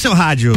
seu rádio.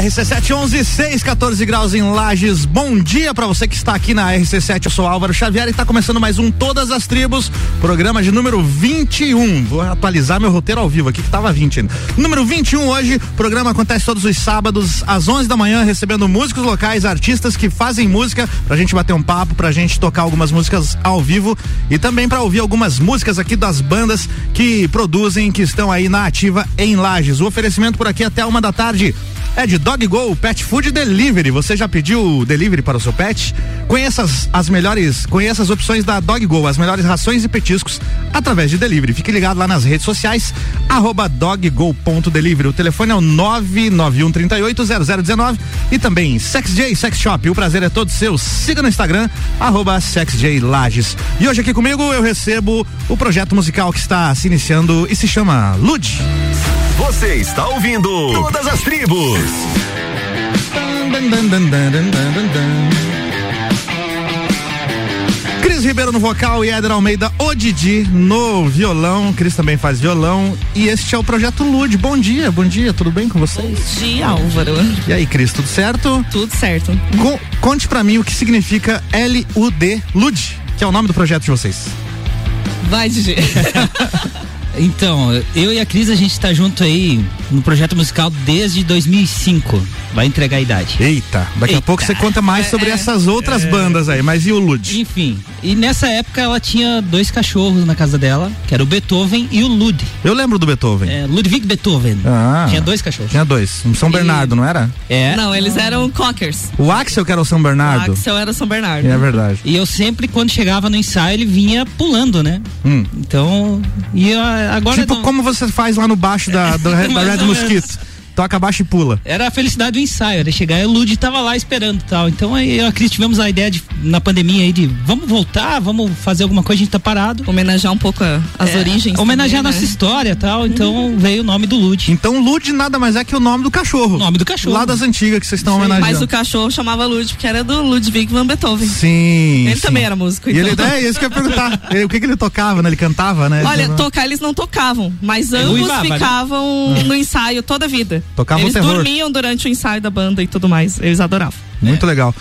RC711, 6, 14 graus em Lages. Bom dia para você que está aqui na RC7. Eu sou Álvaro Xavier e está começando mais um Todas as Tribos, programa de número 21. Vou atualizar meu roteiro ao vivo aqui que tava 20 ainda. Número 21 hoje, programa acontece todos os sábados às 11 da manhã, recebendo músicos locais, artistas que fazem música, pra gente bater um papo, pra gente tocar algumas músicas ao vivo e também para ouvir algumas músicas aqui das bandas que produzem, que estão aí na ativa em Lages. O oferecimento por aqui até uma da tarde é de Dog Go Pet Food Delivery. Você já pediu delivery para o seu pet? Conheça as, as melhores, conheça as opções da Dog Go, as melhores rações e petiscos através de delivery. Fique ligado lá nas redes sociais, arroba doggo.delivery. O telefone é o 991380019 e também SexJ Sex Shop. O prazer é todo seu. Siga no Instagram, arroba SexJ Lages. E hoje aqui comigo eu recebo o projeto musical que está se iniciando e se chama Lude. Você está ouvindo Todas as Tribos. Cris Ribeiro no vocal e Éder Almeida, o Didi no violão. Cris também faz violão. E este é o projeto Lude. Bom dia, bom dia, tudo bem com vocês? Bom dia, Álvaro. E aí, Cris, tudo certo? Tudo certo. Co conte para mim o que significa L-U-D, Lude, que é o nome do projeto de vocês. Vai, Didi. Então, eu e a Cris, a gente tá junto aí no projeto musical desde 2005. Vai entregar a idade. Eita, daqui Eita. a pouco você conta mais sobre é, essas outras é, bandas aí, mas e o Lud? Enfim, e nessa época ela tinha dois cachorros na casa dela, que era o Beethoven e o Lud. Eu lembro do Beethoven. É, Ludwig Beethoven. Ah, tinha dois cachorros. Tinha dois. Um São e... Bernardo, não era? É. Não, eles eram cockers. O Axel que era o São Bernardo? O Axel era o São Bernardo. É verdade. E eu sempre, quando chegava no ensaio, ele vinha pulando, né? Hum. Então, e agora. Tipo, não... como você faz lá no baixo da, da Red Mosquito? Toca abaixo e pula. Era a felicidade do ensaio, era chegar e o Lud tava lá esperando tal. Então aí eu acredito tivemos a ideia de, na pandemia aí de vamos voltar, vamos fazer alguma coisa, a gente tá parado. Homenagear um pouco a, as é, origens. Homenagear também, a nossa né? história tal. Então uhum. veio o nome do Lud. Então Lud nada mais é que o nome do cachorro. O nome do cachorro. Lá das antigas que vocês estão homenageando. Mas o cachorro chamava Lud porque era do Ludwig van Beethoven. Sim. Ele sim. também era músico. Então. E ele, é isso que eu ia perguntar. o que, que ele tocava, né? Ele cantava, né? Olha, tocar eles não tocavam, mas ambos né? ficavam né? no ensaio toda a vida. Tocavam eles terror. dormiam durante o ensaio da banda e tudo mais. Eles adoravam. Muito é. legal.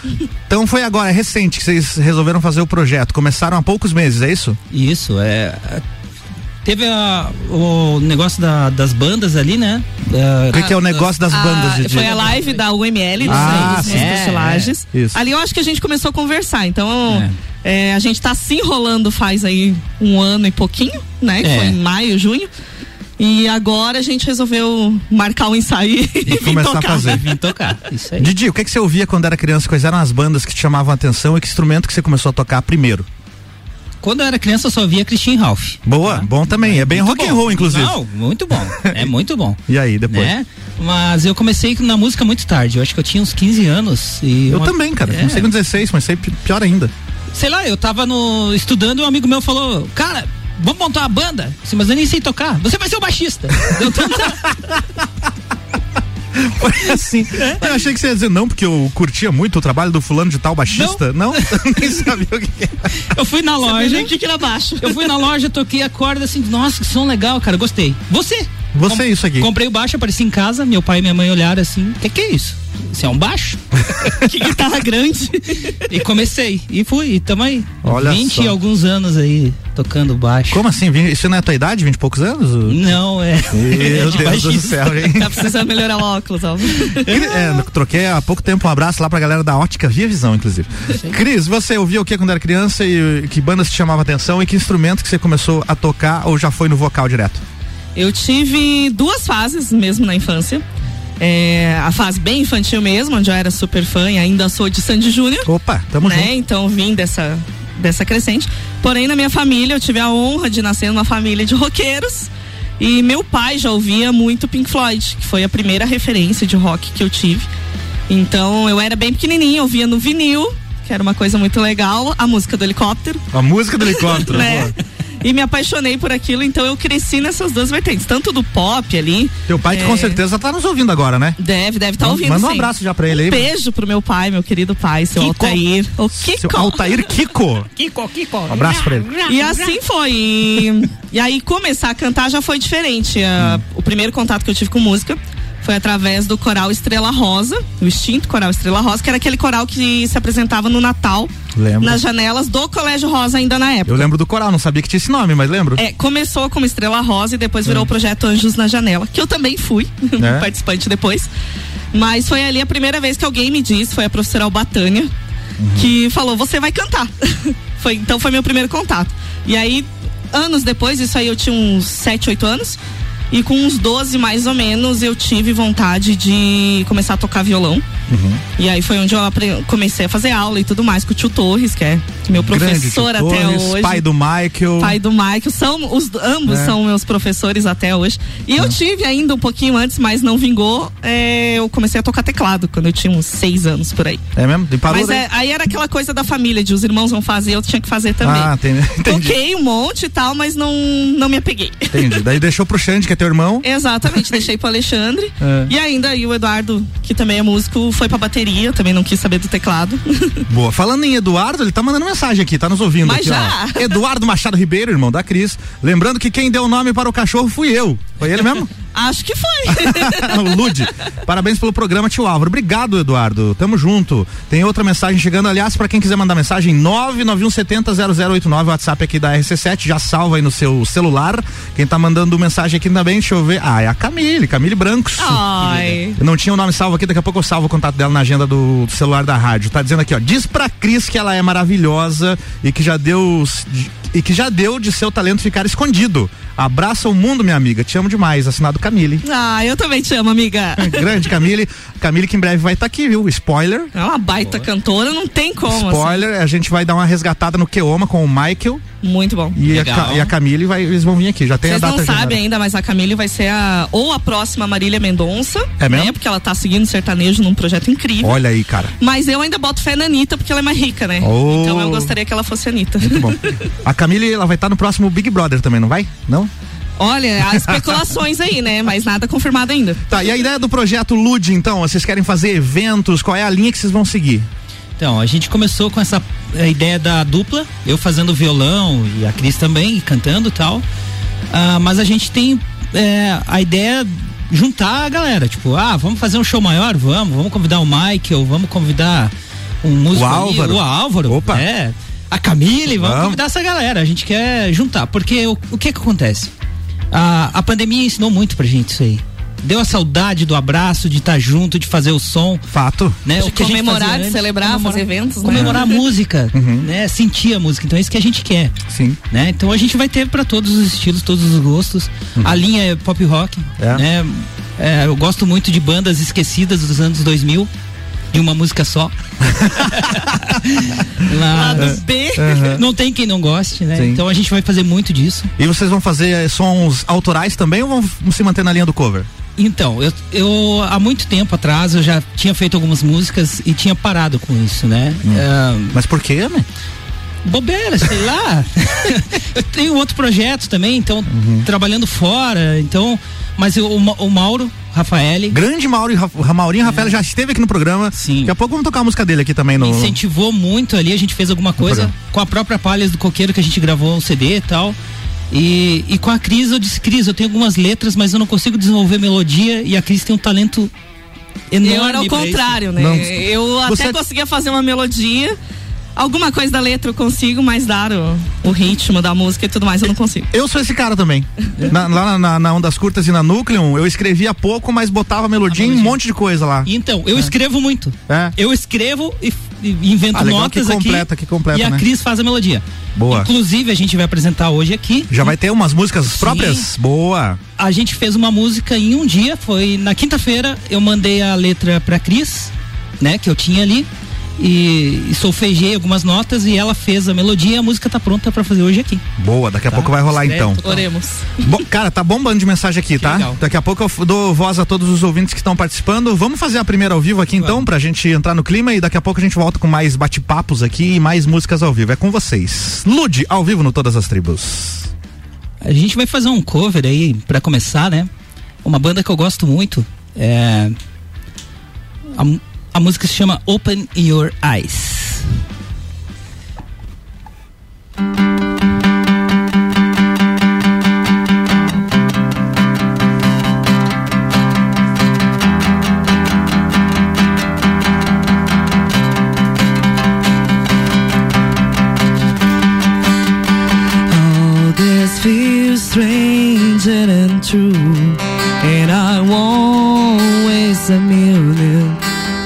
Então foi agora, é recente que vocês resolveram fazer o projeto. Começaram há poucos meses, é isso? Isso, é. Teve a, o negócio da, das bandas ali, né? O que, que, é o negócio das bandas? De, foi a live da UML, dos ah, Lages. É, é. Ali eu acho que a gente começou a conversar. Então, é. a gente tá se enrolando faz aí um ano e pouquinho, né? Que foi em maio, junho. E agora a gente resolveu marcar o um ensaio e, e começar tocar. a fazer. Vim tocar. Isso aí. Didi, o que, que você ouvia quando era criança? Quais eram as bandas que te chamavam a atenção e que instrumento que você começou a tocar primeiro? Quando eu era criança, eu só via Christian Ralph. Boa, bom também. É bem muito rock and roll, inclusive. Não, muito bom. É muito bom. e aí, depois? Né? Mas eu comecei na música muito tarde. Eu acho que eu tinha uns 15 anos. E eu uma... também, cara. É. Comecei com 16, mas sei pior ainda. Sei lá, eu tava no estudando e um amigo meu falou: Cara, vamos montar uma banda? Sim, mas eu nem sei tocar. Você vai ser o baixista. eu tô... Foi assim. É? Eu achei que você ia dizer não, porque eu curtia muito o trabalho do fulano de tal baixista. Não? não? Nem sabia o que era. Eu fui na loja. O que, que era baixo? Eu fui na loja, toquei a corda assim, nossa, que som legal, cara, gostei. Você? Você Com, isso aqui. Comprei o baixo, apareci em casa, meu pai e minha mãe olharam assim, o que, que é isso? Você é um baixo? que guitarra grande. e comecei, e fui, e tamo aí. Olha 20 só. e alguns anos aí, tocando baixo. Como assim? Isso não é a tua idade, 20 e poucos anos? Não, é. Meu Deus do céu, hein? Tá precisando melhorar o óculos, ó. É, troquei há pouco tempo um abraço lá pra galera da Ótica Via Visão, inclusive. Cris, você ouvia o que quando era criança e que bandas te chamavam atenção e que instrumento que você começou a tocar ou já foi no vocal direto? Eu tive duas fases mesmo na infância. É, a fase bem infantil mesmo, onde eu era super fã e ainda sou de Sandy Júnior. Opa, tamo né? junto. Então vim dessa, dessa crescente. Porém, na minha família, eu tive a honra de nascer numa família de roqueiros. E meu pai já ouvia muito Pink Floyd, que foi a primeira referência de rock que eu tive. Então eu era bem pequenininha, ouvia no vinil, que era uma coisa muito legal, a música do helicóptero. A música do helicóptero, né? E me apaixonei por aquilo, então eu cresci nessas duas vertentes, tanto do pop ali. Teu pai que é, com certeza tá nos ouvindo agora, né? Deve, deve estar tá ouvindo. Manda um sim. abraço já pra ele aí. Um beijo pro meu pai, meu querido pai, seu Kiko. Altair. O Kiko. Seu Altair Kiko. Kiko, Kiko. Um abraço pra ele. E assim foi. E, e aí começar a cantar já foi diferente. Ah, O primeiro contato que eu tive com música foi através do coral Estrela Rosa, o extinto coral Estrela Rosa, que era aquele coral que se apresentava no Natal, Lembro. nas janelas do Colégio Rosa ainda na época. Eu lembro do coral, não sabia que tinha esse nome, mas lembro. É, começou como Estrela Rosa e depois virou o projeto Anjos na Janela, que eu também fui É? participante depois. Mas foi ali a primeira vez que alguém me disse, foi a professora Albatânia, que falou: Você vai cantar. foi, então foi meu primeiro contato. E aí, anos depois, isso aí eu tinha uns 7, 8 anos. E com uns 12 mais ou menos, eu tive vontade de começar a tocar violão. E aí foi onde eu comecei a fazer aula e tudo mais com o tio Torres, que é meu Grande professor Tio até Torres, hoje Pai do Michael. pai do Michael, são os ambos É. são meus professores até hoje. E eu tive ainda um pouquinho antes, mas não vingou. é, eu comecei a tocar teclado quando eu tinha uns seis anos por aí. É mesmo? E parou mas é, aí era aquela coisa da família, de os irmãos vão fazer, eu tinha que fazer também. Ah, entendi. Toquei um monte e tal, mas não, não me apeguei. Entendi. Daí deixou pro Xande, que é teu irmão. Exatamente, deixei pro Alexandre. É. E ainda aí o Eduardo, que também é músico, foi pra bateria, também não quis saber do teclado. Boa. Falando em Eduardo, ele tá mandando mensagem aqui, tá nos ouvindo. Mas aqui, já. ó. Eduardo Machado Ribeiro, irmão da Cris. Lembrando que quem deu o nome para o cachorro fui eu. Foi ele mesmo? Acho que foi. o Lude. Parabéns pelo programa, tio Álvaro. Obrigado, Eduardo. Tamo junto. Tem outra mensagem chegando, aliás, pra quem quiser mandar mensagem, 991700089, WhatsApp aqui da RC7, já salva aí no seu celular. Quem tá mandando mensagem aqui também, deixa eu ver. Ah, é a Camille, Camille Brancos. Ai. Eu não tinha o nome salvo aqui, daqui a pouco eu salvo o contato dela na agenda do celular da rádio. Tá dizendo aqui, ó, diz pra Cris que ela é maravilhosa e que já deu e que já deu de seu talento ficar escondido. Abraça o mundo, minha amiga. Te amo demais. Assinado Camille. Ah, eu também te amo, amiga. Grande Camille. Camille que em breve vai estar aqui, viu? Spoiler. É uma baita cantora, não tem como. assim. Spoiler, a gente vai dar uma resgatada no Keoma com o Michael Muito bom. e a, Legal. Ca- e a Camille vai, eles vão vir aqui. Já tem Vocês a não data sabem agendada. ainda, mas a Camille vai ser a ou a próxima Marília Mendonça. É mesmo? Né, porque ela tá seguindo sertanejo num projeto incrível. Olha aí, cara. Mas eu ainda boto fé na Anitta, porque ela é mais rica, né? Oh. Então eu gostaria que ela fosse a Anitta. Muito bom. A Camille, ela vai estar no próximo Big Brother também, não vai? Não? Olha, há especulações aí, né? Mas nada confirmado ainda. Tá, e a ideia do projeto Lude, então? Vocês querem fazer eventos? Qual é a linha que vocês vão seguir? Então, a gente começou com essa ideia da dupla, eu fazendo violão e a Cris também cantando e tal. Ah, mas a gente tem eh, a ideia juntar a galera, tipo, ah, vamos fazer um show maior? Vamos, vamos convidar o Michael, vamos convidar um músico ali, Álvaro. o Álvaro, Opa. é, a Camille, vamos, Vamos. convidar essa galera, a gente quer juntar, porque o, o que que acontece? A, a pandemia ensinou muito pra gente isso aí. Deu a saudade do abraço, de estar junto, de fazer o som Fato. né? De o que a gente comemorar, de antes, celebrar, comemorar- fazer eventos, né? comemorar a música, Uhum. né? Sentir a música. Então é isso que a gente quer, Sim. né? Então a gente vai ter para todos os estilos, todos os gostos. A linha é pop rock, É. né? É, eu gosto muito de bandas esquecidas dos anos 2000. De uma música só. Lá- Lado B. Não tem quem não goste, né? Sim. Então a gente vai fazer muito disso. E vocês vão fazer eh, sons autorais também ou vão se manter na linha do cover? Então, eu, eu há muito tempo atrás eu já tinha feito algumas músicas e tinha parado com isso, né? Ah, Mas por quê, né? bobeira, sei lá. eu tenho outro projeto também, então trabalhando fora, então, mas eu- o, o Mauro Rafael Grande Mauro, e Ra- Maurinho Rafael já esteve aqui no programa. Sim. Daqui a pouco vamos tocar a música dele aqui também no. me incentivou muito ali, a gente fez alguma coisa com a própria Palhas do Coqueiro que a gente gravou um CD e tal. E, e com a Cris eu disse, Cris, eu tenho algumas letras, mas eu não consigo desenvolver melodia e a Cris tem um talento enorme. Eu era o pra isso. contrário, né? Não. Eu Você- até conseguia fazer uma melodia. Alguma coisa da letra eu consigo, mas dar o, o ritmo da música e tudo mais eu não consigo. Eu sou esse cara também. Na- lá na, na Ondas Curtas e na Núcleo, eu escrevia pouco, mas botava melodia, em um monte de coisa lá. Então, eu escrevo muito. É. Eu escrevo e, e invento Ah, notas que aqui. completa, que completa, e a né? Cris faz a melodia. Boa. Inclusive, a gente vai apresentar hoje aqui. Já vai ter umas músicas próprias? Boa. A gente fez uma música em um dia, foi na quinta-feira, eu mandei a letra pra Cris, né, que eu tinha ali. E, e solfejei algumas notas e ela fez a melodia e a música tá pronta para fazer hoje aqui. Boa, daqui a Tá. pouco vai rolar então. Oremos. Bom, cara, tá bombando de mensagem aqui, tá? legal. Daqui a pouco eu dou voz a todos os ouvintes que estão participando. Vamos fazer a primeira ao vivo aqui então, Vamos. pra gente entrar no clima e daqui a pouco a gente volta com mais bate-papos aqui e mais músicas ao vivo. É com vocês. Lude, ao vivo no Todas as Tribos. A gente vai fazer um cover aí para começar, né? Uma banda que eu gosto muito é a, a música se chama Open Your Eyes.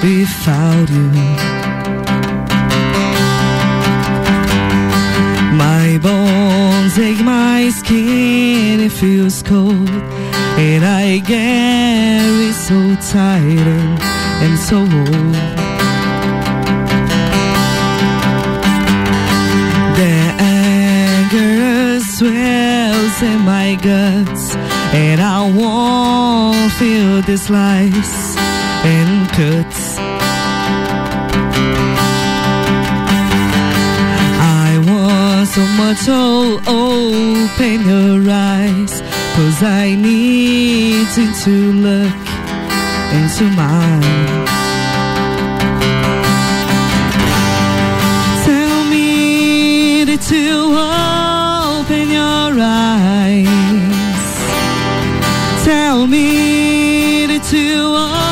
Without you. My bones ache, my skin it feels cold, and I get so tired and, so old. The anger swells in my guts, and I won't feel the slice and cuts. So much, oh, open your eyes, cause I need you to look into mine. Tell me that you open your eyes. Tell me that you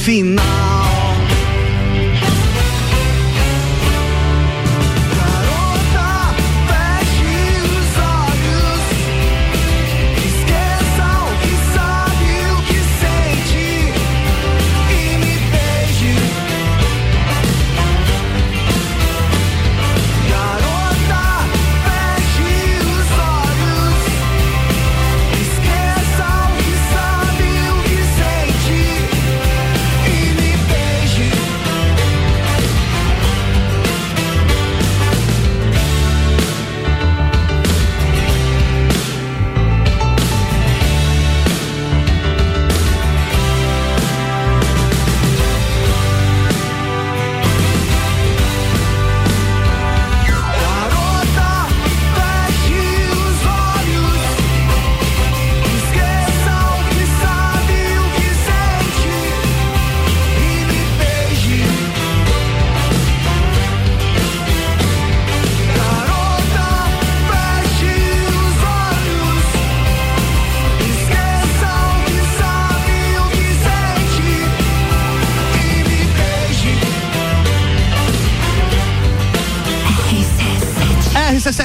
final.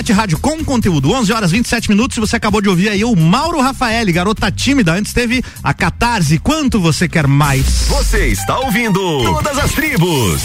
RC7 Rádio com conteúdo, 11 horas 27 minutos. Você acabou de ouvir aí o Mauro Rafael, garota tímida. Antes teve a Catarse. Quanto você quer mais? Você está ouvindo Todas as Tribos.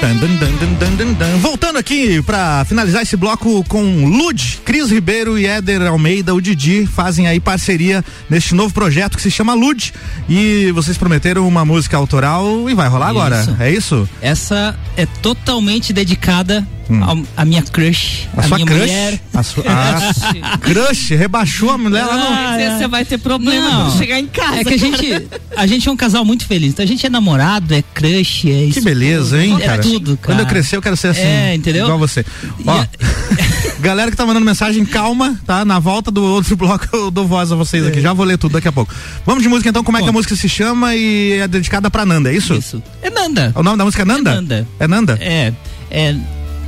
Dan, dan, dan, dan, dan, dan, dan. Voltando aqui pra finalizar esse bloco com Lud, Cris Ribeiro e Éder Almeida, o Didi, fazem aí parceria neste novo projeto que se chama Lud. E vocês prometeram uma música autoral e vai rolar agora. Isso. É isso? Essa é totalmente dedicada Hum. ao- à minha crush, A à sua minha crush? mulher. A sua, ah, crush, rebaixou a mulher lá no. Ah, Você vai ter problema Não. quando chegar em casa. É que a gente, a gente é um casal muito feliz. Então a gente é namorado, é crush, é Que beleza, hein, é cara? tudo, cara. Quando eu crescer, eu quero ser assim. É, entendeu? Igual você. Ó, a- galera que tá mandando mensagem, calma, tá? Na volta do outro bloco eu dou voz a vocês aqui. Já vou ler tudo daqui a pouco. Vamos de música então, como é que a Bom. música se chama e é dedicada pra Nanda, é isso? Isso. É Nanda. O nome da música é Nanda? É Nanda. É Nanda? É, é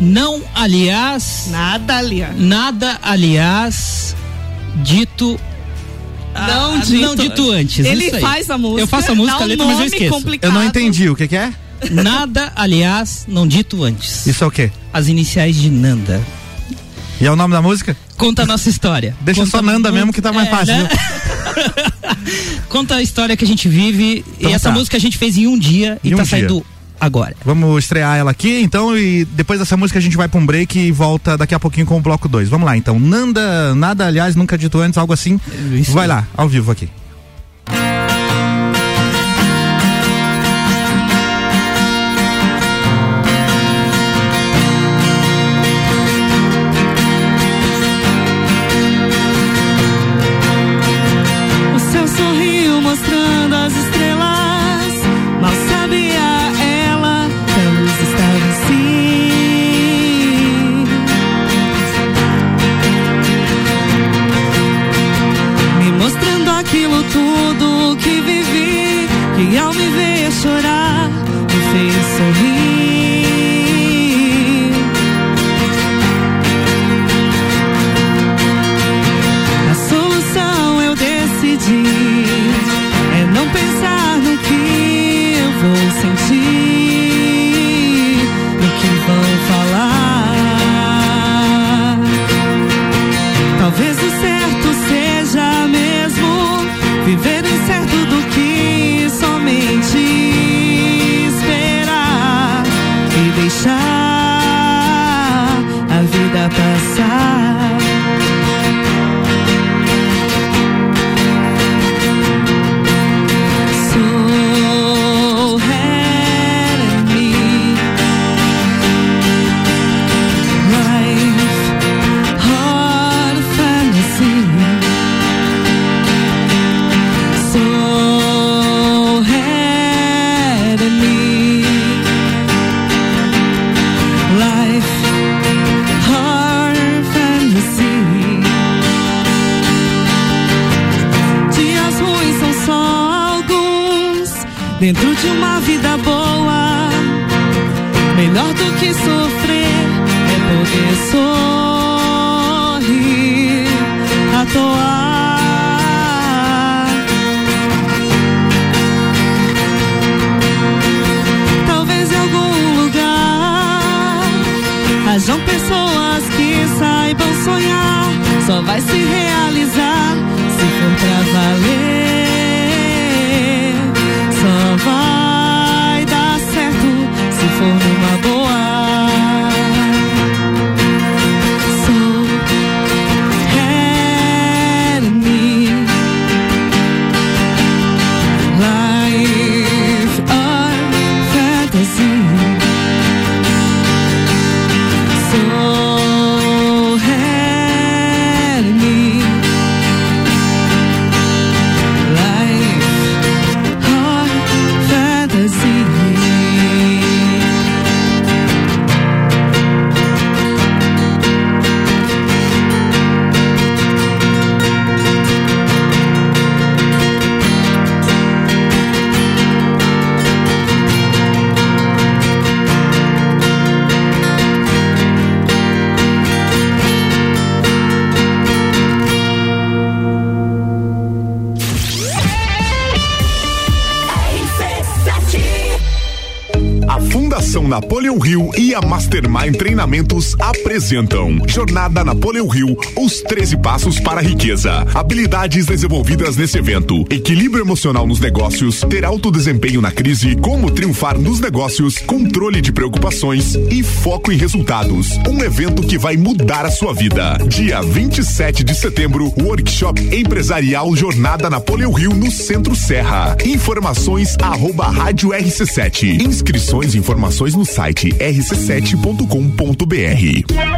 não aliás, Nada ali. ó. nada aliás dito Não ah, dito. não dito antes. Ele isso aí. faz a música. Eu faço a música, a letra, mas eu esqueço. complicado. Eu não entendi, o que que é? Nada aliás, não dito antes. Isso é o quê? As iniciais de Nanda. E é o nome da música? Conta a nossa história. Deixa Conta só Nanda mesmo que tá mais é, fácil. né? Conta a história que a gente vive. Então e essa tá. música a gente fez em um dia Em e um tá dia. saindo agora. Vamos estrear ela aqui, então, e depois dessa música a gente vai pra um break e volta daqui a pouquinho com o bloco 2. Vamos lá, então. Nanda, nada, aliás, nunca dito antes, algo assim. Isso vai aí. lá, ao vivo aqui. Apresentam Jornada Napoleão Rio, os 13 passos para a riqueza. Habilidades desenvolvidas nesse evento, equilíbrio emocional nos negócios, ter alto desempenho na crise, como triunfar nos negócios, controle de preocupações e foco em resultados. Um evento que vai mudar a sua vida. Dia 27 de setembro, workshop empresarial Jornada Napoleão Rio no Centro Serra. Informações arroba rádio RC7. Inscrições e informações no site rc7.com.br.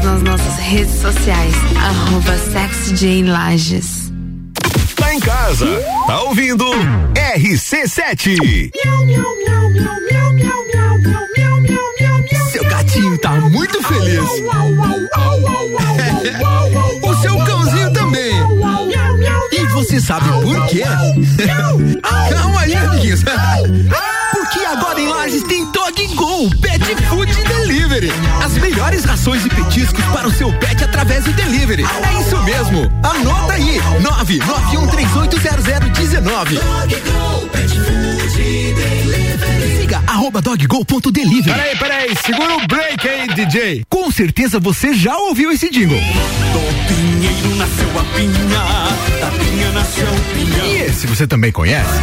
Siga-nos nas nossas redes sociais, arroba SexyJLages. Tá em casa, tá ouvindo RC7. Seu gatinho tá muito feliz. o seu cãozinho também. E você sabe por quê? Calma aí, amiguinhos. Porque agora em Lages tem Dog Go Pet Food Delivery. As melhores rações e petiscos para o seu pet através do delivery. É isso mesmo. Anota aí. 991380019. Siga arroba doggo.delivery. Peraí, peraí, segura o break aí, DJ. Com certeza você já ouviu esse jingle. Do pinheiro nasceu a pinha, da pinha nasceu o pinhão. E esse você também conhece?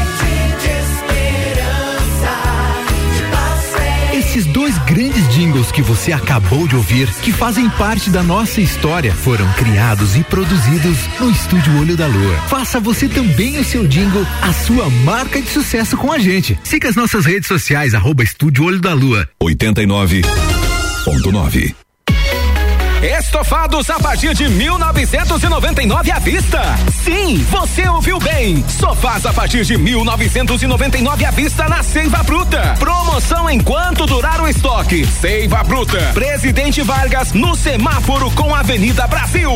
Esses dois grandes jingles que você acabou de ouvir, que fazem parte da nossa história, foram criados e produzidos no Estúdio Olho da Lua. Faça você também o seu jingle, a sua marca de sucesso com a gente. Siga as nossas redes sociais, arroba Estúdio Olho da Lua. 89.9. Estofados a partir de 1999 à vista. Sim, você ouviu bem. Sofás a partir de 1999 à vista na Seiva Bruta. Promoção enquanto durar o estoque. Seiva Bruta. Presidente Vargas no semáforo com Avenida Brasil.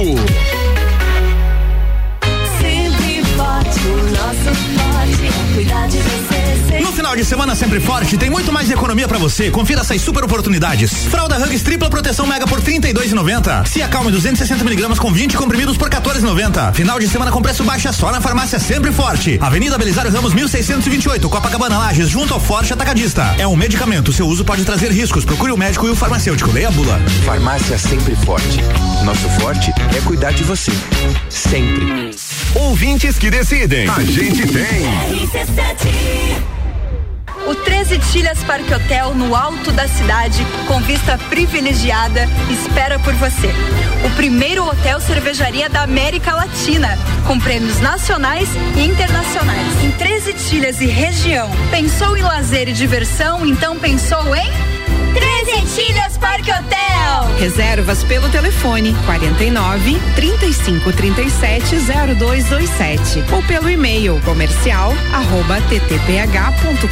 Sempre forte, o nosso forte é cuidar de você. No final de semana sempre forte, tem muito mais economia pra você. Confira essas super oportunidades. Fralda Hugs tripla proteção mega por 32,90. Se acalme 260 miligramas com 20 comprimidos por 14,90. Final de semana com preço baixa só na farmácia sempre forte. Avenida Belisário Ramos 1628, Copacabana Lages, junto ao Forte Atacadista. É um medicamento, seu uso pode trazer riscos. Procure o médico e o farmacêutico. Leia a bula. Farmácia sempre forte. Nosso forte é cuidar de você. Sempre. Ouvintes que decidem. A gente tem. O 13 Tilhas Parque Hotel, no alto da cidade, com vista privilegiada, espera por você. O primeiro hotel cervejaria da América Latina, com prêmios nacionais e internacionais. Em 13 Tilhas e região. Pensou em lazer e diversão? Então pensou em. 13 Tilhas Parque Hotel! Reservas pelo telefone 49 35 37 0227 ou pelo e-mail comercial arroba ttph.com.br.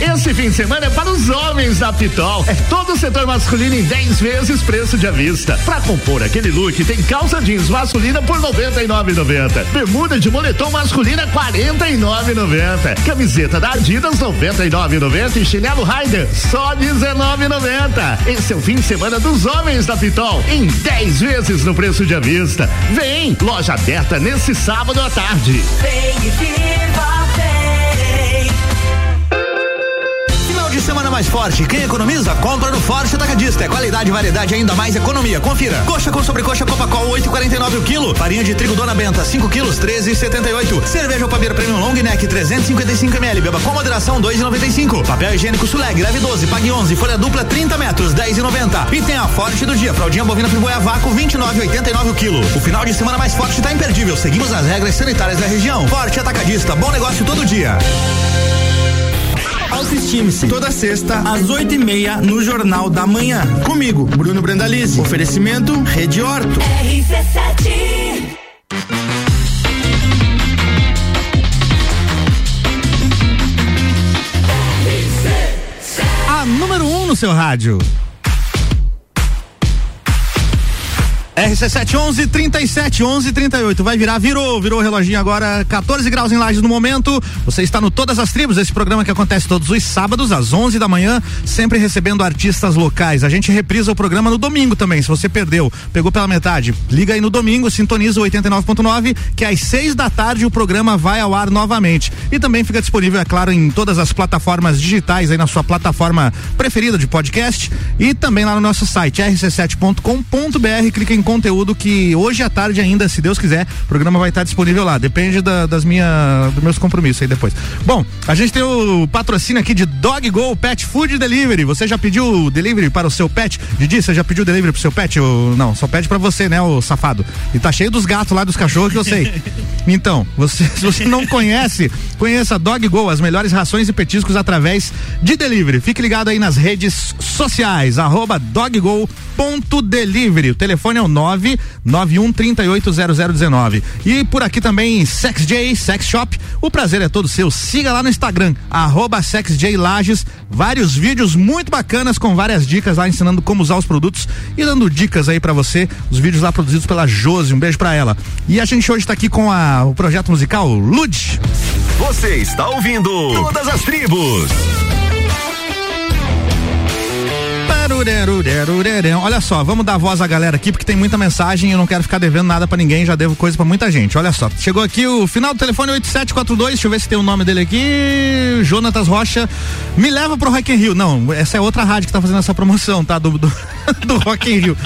Esse fim de semana é para os homens da Pitol. É todo o setor masculino em 10 vezes preço de à vista. Para compor aquele look, tem calça jeans masculina por 99,90. Bermuda de moletom masculina 49,90. Camiseta da Adidas 99,90 e chinelo Rider só 19,90. Esse é o fim de semana dos homens da Pitol em 10 vezes no preço de à vista. Vem, loja aberta nesse sábado à tarde. Vem e viva, semana mais forte. Quem economiza, compra no Forte Atacadista. É qualidade, variedade, ainda mais economia. Confira. Coxa com sobrecoxa Copacol 8,49 o quilo. Farinha de trigo Dona Benta 5 quilos 13,78. Cerveja Papier Premium Long Neck 355 ml. Beba com moderação 2,95. Papel higiênico Suleg leve 12, pague 11. Folha dupla 30 metros 10,90. E tem a Forte do dia. Fraldinha bovina friboia vácuo 29,89 o quilo. O final de semana mais forte tá imperdível. Seguimos as regras sanitárias da região. Forte Atacadista. Bom negócio todo dia. Autoestime-se. Toda sexta, às oito e meia, no Jornal da Manhã. Comigo, Bruno Brandalize. Oferecimento Rede Horto. RC7 A número 1 um no seu rádio. RC7 11 37 11 38. Vai virar, virou, virou o reloginho agora. 14 graus em Lages no momento. Você está no Todas as Tribos, esse programa que acontece todos os sábados, às 11 da manhã, sempre recebendo artistas locais. A gente reprisa o programa no domingo também. Se você perdeu, pegou pela metade, liga aí no domingo, sintoniza o 89.9, que às 6 da tarde o programa vai ao ar novamente. E também fica disponível, é claro, em todas as plataformas digitais, aí na sua plataforma preferida de podcast. E também lá no nosso site, rc7.com.br. Clica em conteúdo que hoje à tarde ainda, se Deus quiser, o programa vai estar disponível lá. Depende da- das minhas, dos meus compromissos aí depois. Bom, a gente tem o patrocínio aqui de Dog Go Pet Food Delivery. Você já pediu delivery para o seu pet? Didi, você já pediu delivery pro seu pet? Ou, não, só pede para você, né, o safado. E tá cheio dos gatos lá, dos cachorros que eu sei. Então, você, se você não conhece, conheça Dog Go, as melhores rações e petiscos através de delivery. Fique ligado aí nas redes sociais, arroba doggo.delivery. O telefone é o 991380019. E por aqui também SexJ Sex Shop. O prazer é todo seu. Siga lá no Instagram, arroba SexJ Lages. Vários vídeos muito bacanas com várias dicas lá ensinando como usar os produtos e dando dicas aí pra você. Os vídeos lá produzidos pela Josi. Um beijo pra ela. E a gente hoje tá aqui com a, o projeto musical Lud. Você está ouvindo Todas as Tribos. Olha só, vamos dar voz à galera aqui porque tem muita mensagem e eu não quero ficar devendo nada pra ninguém, já devo coisa pra muita gente. Olha só, chegou aqui o final do telefone 8742, deixa eu ver se tem o nome dele aqui. Jonatas Rocha. Me leva pro Rock in Rio. Não, essa é outra rádio que tá fazendo essa promoção, tá? Do, do, do Rock in Rio.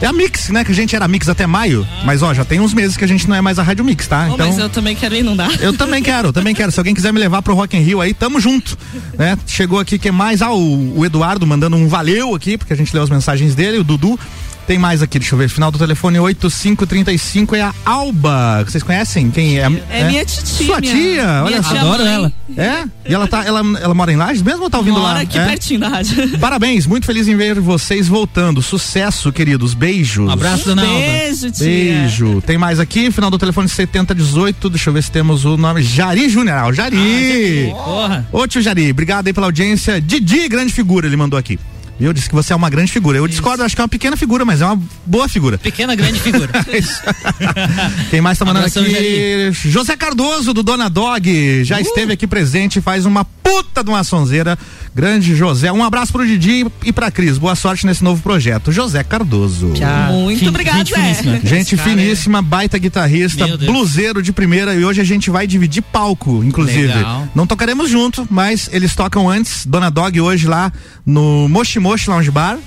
É a Mix, né? Que a gente era Mix até maio, mas ó, já tem uns meses que a gente não é mais a Rádio Mix, tá? Oh, mas eu também quero ir, não dá? Eu também quero, eu também quero. Se alguém quiser me levar pro Rock in Rio aí, tamo junto, né? Chegou aqui quem mais? Ah, o, o Eduardo mandando um valeu aqui, porque a gente leu as mensagens dele, o Dudu. Tem mais aqui, deixa eu ver. Final do telefone 8535 é a Alba. Vocês conhecem? Quem é? É minha titia, Sua minha- tia, olha só. Adoro mãe. ela. É? E ela tá, ela, ela mora em Lages mesmo ou tá ouvindo Mora lá? aqui É? pertinho da rádio. Parabéns, muito feliz em ver vocês voltando. Sucesso, queridos. Beijos. Um abraço, dona Alba. Beijo, tia. Beijo. Tem mais aqui, final do telefone 7018. Deixa eu ver se temos o nome. Jari Júnior. Ah, o Jari. Porra. Ô tio Jari, obrigado aí pela audiência. Didi, grande figura, ele mandou aqui. E Eu disse que você é uma grande figura. Eu discordo, acho que é uma pequena figura, mas é uma boa figura. Pequena, grande figura. Quem mais tá mandando Abração, aqui? José Cardoso, do Dona Dog, já esteve aqui presente, faz uma puta de uma sonzeira. Grande José, um abraço pro Didi e pra Cris. Boa sorte nesse novo projeto. José Cardoso. Muito Fin- obrigada, gente Zé. finíssima. Gente cara finíssima, baita guitarrista, bluseiro de primeira e hoje a gente vai dividir palco, inclusive. Legal. Não tocaremos junto, mas eles tocam antes, Dona Dog hoje lá no Moshi Moshi Lounge Bar.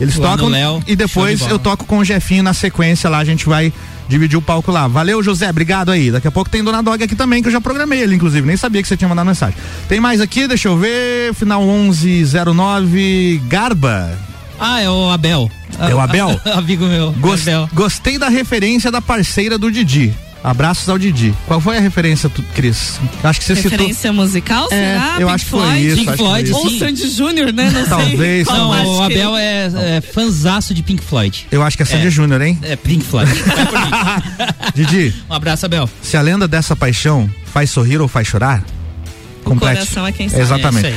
Eles Lá tocam e depois de eu toco com o Jefinho na sequência lá, a gente vai dividir o palco lá. Valeu, José, obrigado aí. Daqui a pouco tem Dona Dog aqui também, que eu já programei ele, inclusive, nem sabia que você tinha mandado mensagem. Tem mais aqui, deixa eu ver, final 1109, Garba. Ah, é o Abel. É o Abel? Amigo meu. Gos- Abel. Gostei da referência da parceira do Didi. Abraços ao Didi. Qual foi a referência, tu, Cris? Acho que você Referência musical, citou. É, será? eu Pink acho que foi Floyd? isso. Pink que Floyd, isso. Ou Sim. Sandy Júnior, né? Não Talvez, sei. qual Não, parte o que- Abel é, é fanzaço de Pink Floyd. Eu acho que é Sandy É. Júnior, hein? É Pink Floyd. Didi, Um abraço, Abel. se a lenda dessa paixão faz sorrir ou faz chorar? Complete. coração é quem sabe. Exatamente. É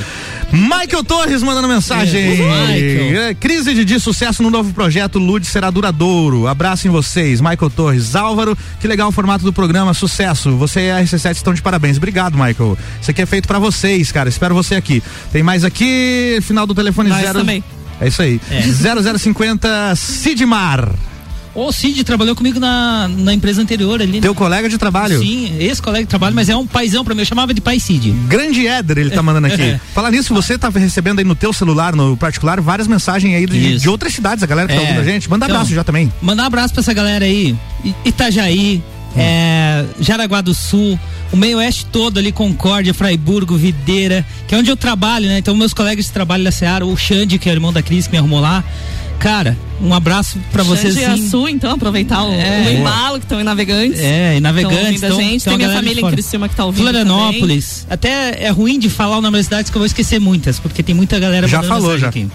Michael Torres mandando mensagem. É, Michael. É, Crise de Didi, sucesso no novo projeto Lud será duradouro. Abraço em vocês, Michael Torres. Álvaro, que legal o formato do programa, sucesso. Você e a RC7 estão de parabéns. Obrigado, Michael. Isso aqui é feito pra vocês, cara. Espero você aqui. Tem mais aqui, final do telefone Nós zero. também. É isso aí. É. 0050 Sidmar. O Cid trabalhou comigo na, na empresa anterior ali. né? Teu colega de trabalho? Sim, esse colega de trabalho, mas é um paizão pra mim. Eu chamava de pai Cid. Grande Éder, ele tá mandando aqui. Falar nisso, você tá recebendo aí no teu celular, no particular, várias mensagens aí de, de outras cidades, a galera que tá É. ouvindo a gente. Manda Então, abraço já também. Mandar um abraço pra essa galera aí. Itajaí, é, Jaraguá do Sul, o meio oeste todo ali, Concórdia, Fraiburgo, Videira, que é onde eu trabalho, né? Então, meus colegas de trabalho da Seara, o Xande, que é o irmão da Cris, que me arrumou lá. Cara, um abraço pra vocês. A Sul, então, aproveitar o, É. o embalo que estão em navegantes. É, e navegantes. Então, gente. Tem minha família em. Criciúma que tá ouvindo. Florianópolis. Até é ruim de falar o nome das cidades que eu vou esquecer muitas, porque tem muita galera Já falou, mensagem aqui.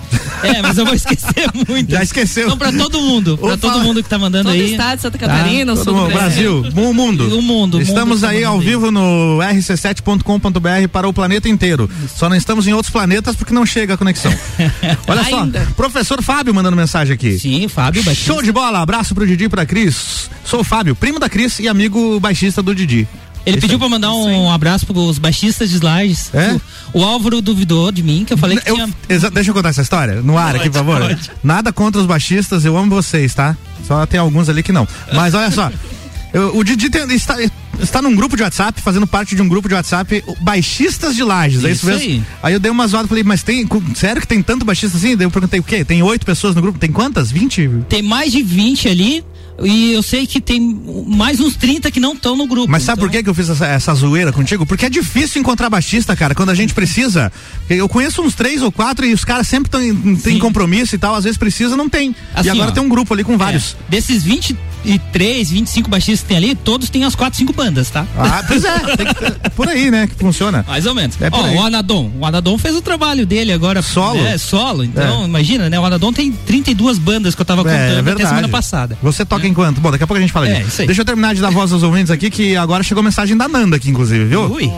É, mas eu vou esquecer muitas. Já esqueceu. Então, pra todo mundo, pra Opa. todo mundo que tá mandando Todo aí. estado, Santa Catarina, Tá? o Brasil, o mundo. O mundo. Estamos mundo tá aí ao vivo no rc7.com.br para o planeta inteiro. Só não estamos em outros planetas porque não chega a conexão. Olha só, professor Fábio mandando mensagem aqui. Sim, Fábio Batista. Show de bola, abraço pro Didi e pra Cris. Sou o Fábio, primo da Cris e amigo baixista do Didi. Ele pediu aí. pra mandar um abraço pros baixistas de Slages. É? O, o Álvaro duvidou de mim, que eu falei que Eu- tinha. deixa eu contar essa história no ar aqui, por favor. pode. Nada contra os baixistas, eu amo vocês, tá? Só tem alguns ali que não. Mas olha só, eu- o Didi tem- está, está num grupo de WhatsApp, fazendo parte de um grupo de WhatsApp, baixistas de lajes, é isso Isso mesmo? aí. eu dei uma zoada e falei, mas tem, sério que tem tanto baixista assim? Daí eu perguntei o quê? Tem oito pessoas no grupo? Tem quantas? 20? Tem mais de 20 ali. E eu sei que tem mais uns 30 que não estão no grupo. Mas sabe Então, por que, que eu fiz essa, essa zoeira contigo? Porque é difícil encontrar baixista, cara, quando a gente precisa. Eu conheço uns três ou quatro e os caras sempre tão- têm compromisso e tal, às vezes precisa, não tem. Assim, e agora ó, tem um grupo ali com vários. É, desses 23, 25 baixistas que tem ali, todos têm as 4, 5 bandas, tá? Ah, pois é, tem que por aí, né, que funciona. Mais ou menos. É Ó, aí. o Anadon. O Anadon fez o trabalho dele agora. Solo? É, solo. Então, É. imagina, né? O Anadon tem 32 bandas que eu tava É, é contando até verdade. semana passada. Você toca enquanto? Bom, daqui a pouco a gente fala É, disso. Deixa eu terminar de dar voz aos ouvintes aqui, que agora chegou mensagem da Nanda aqui, inclusive, viu? Ui.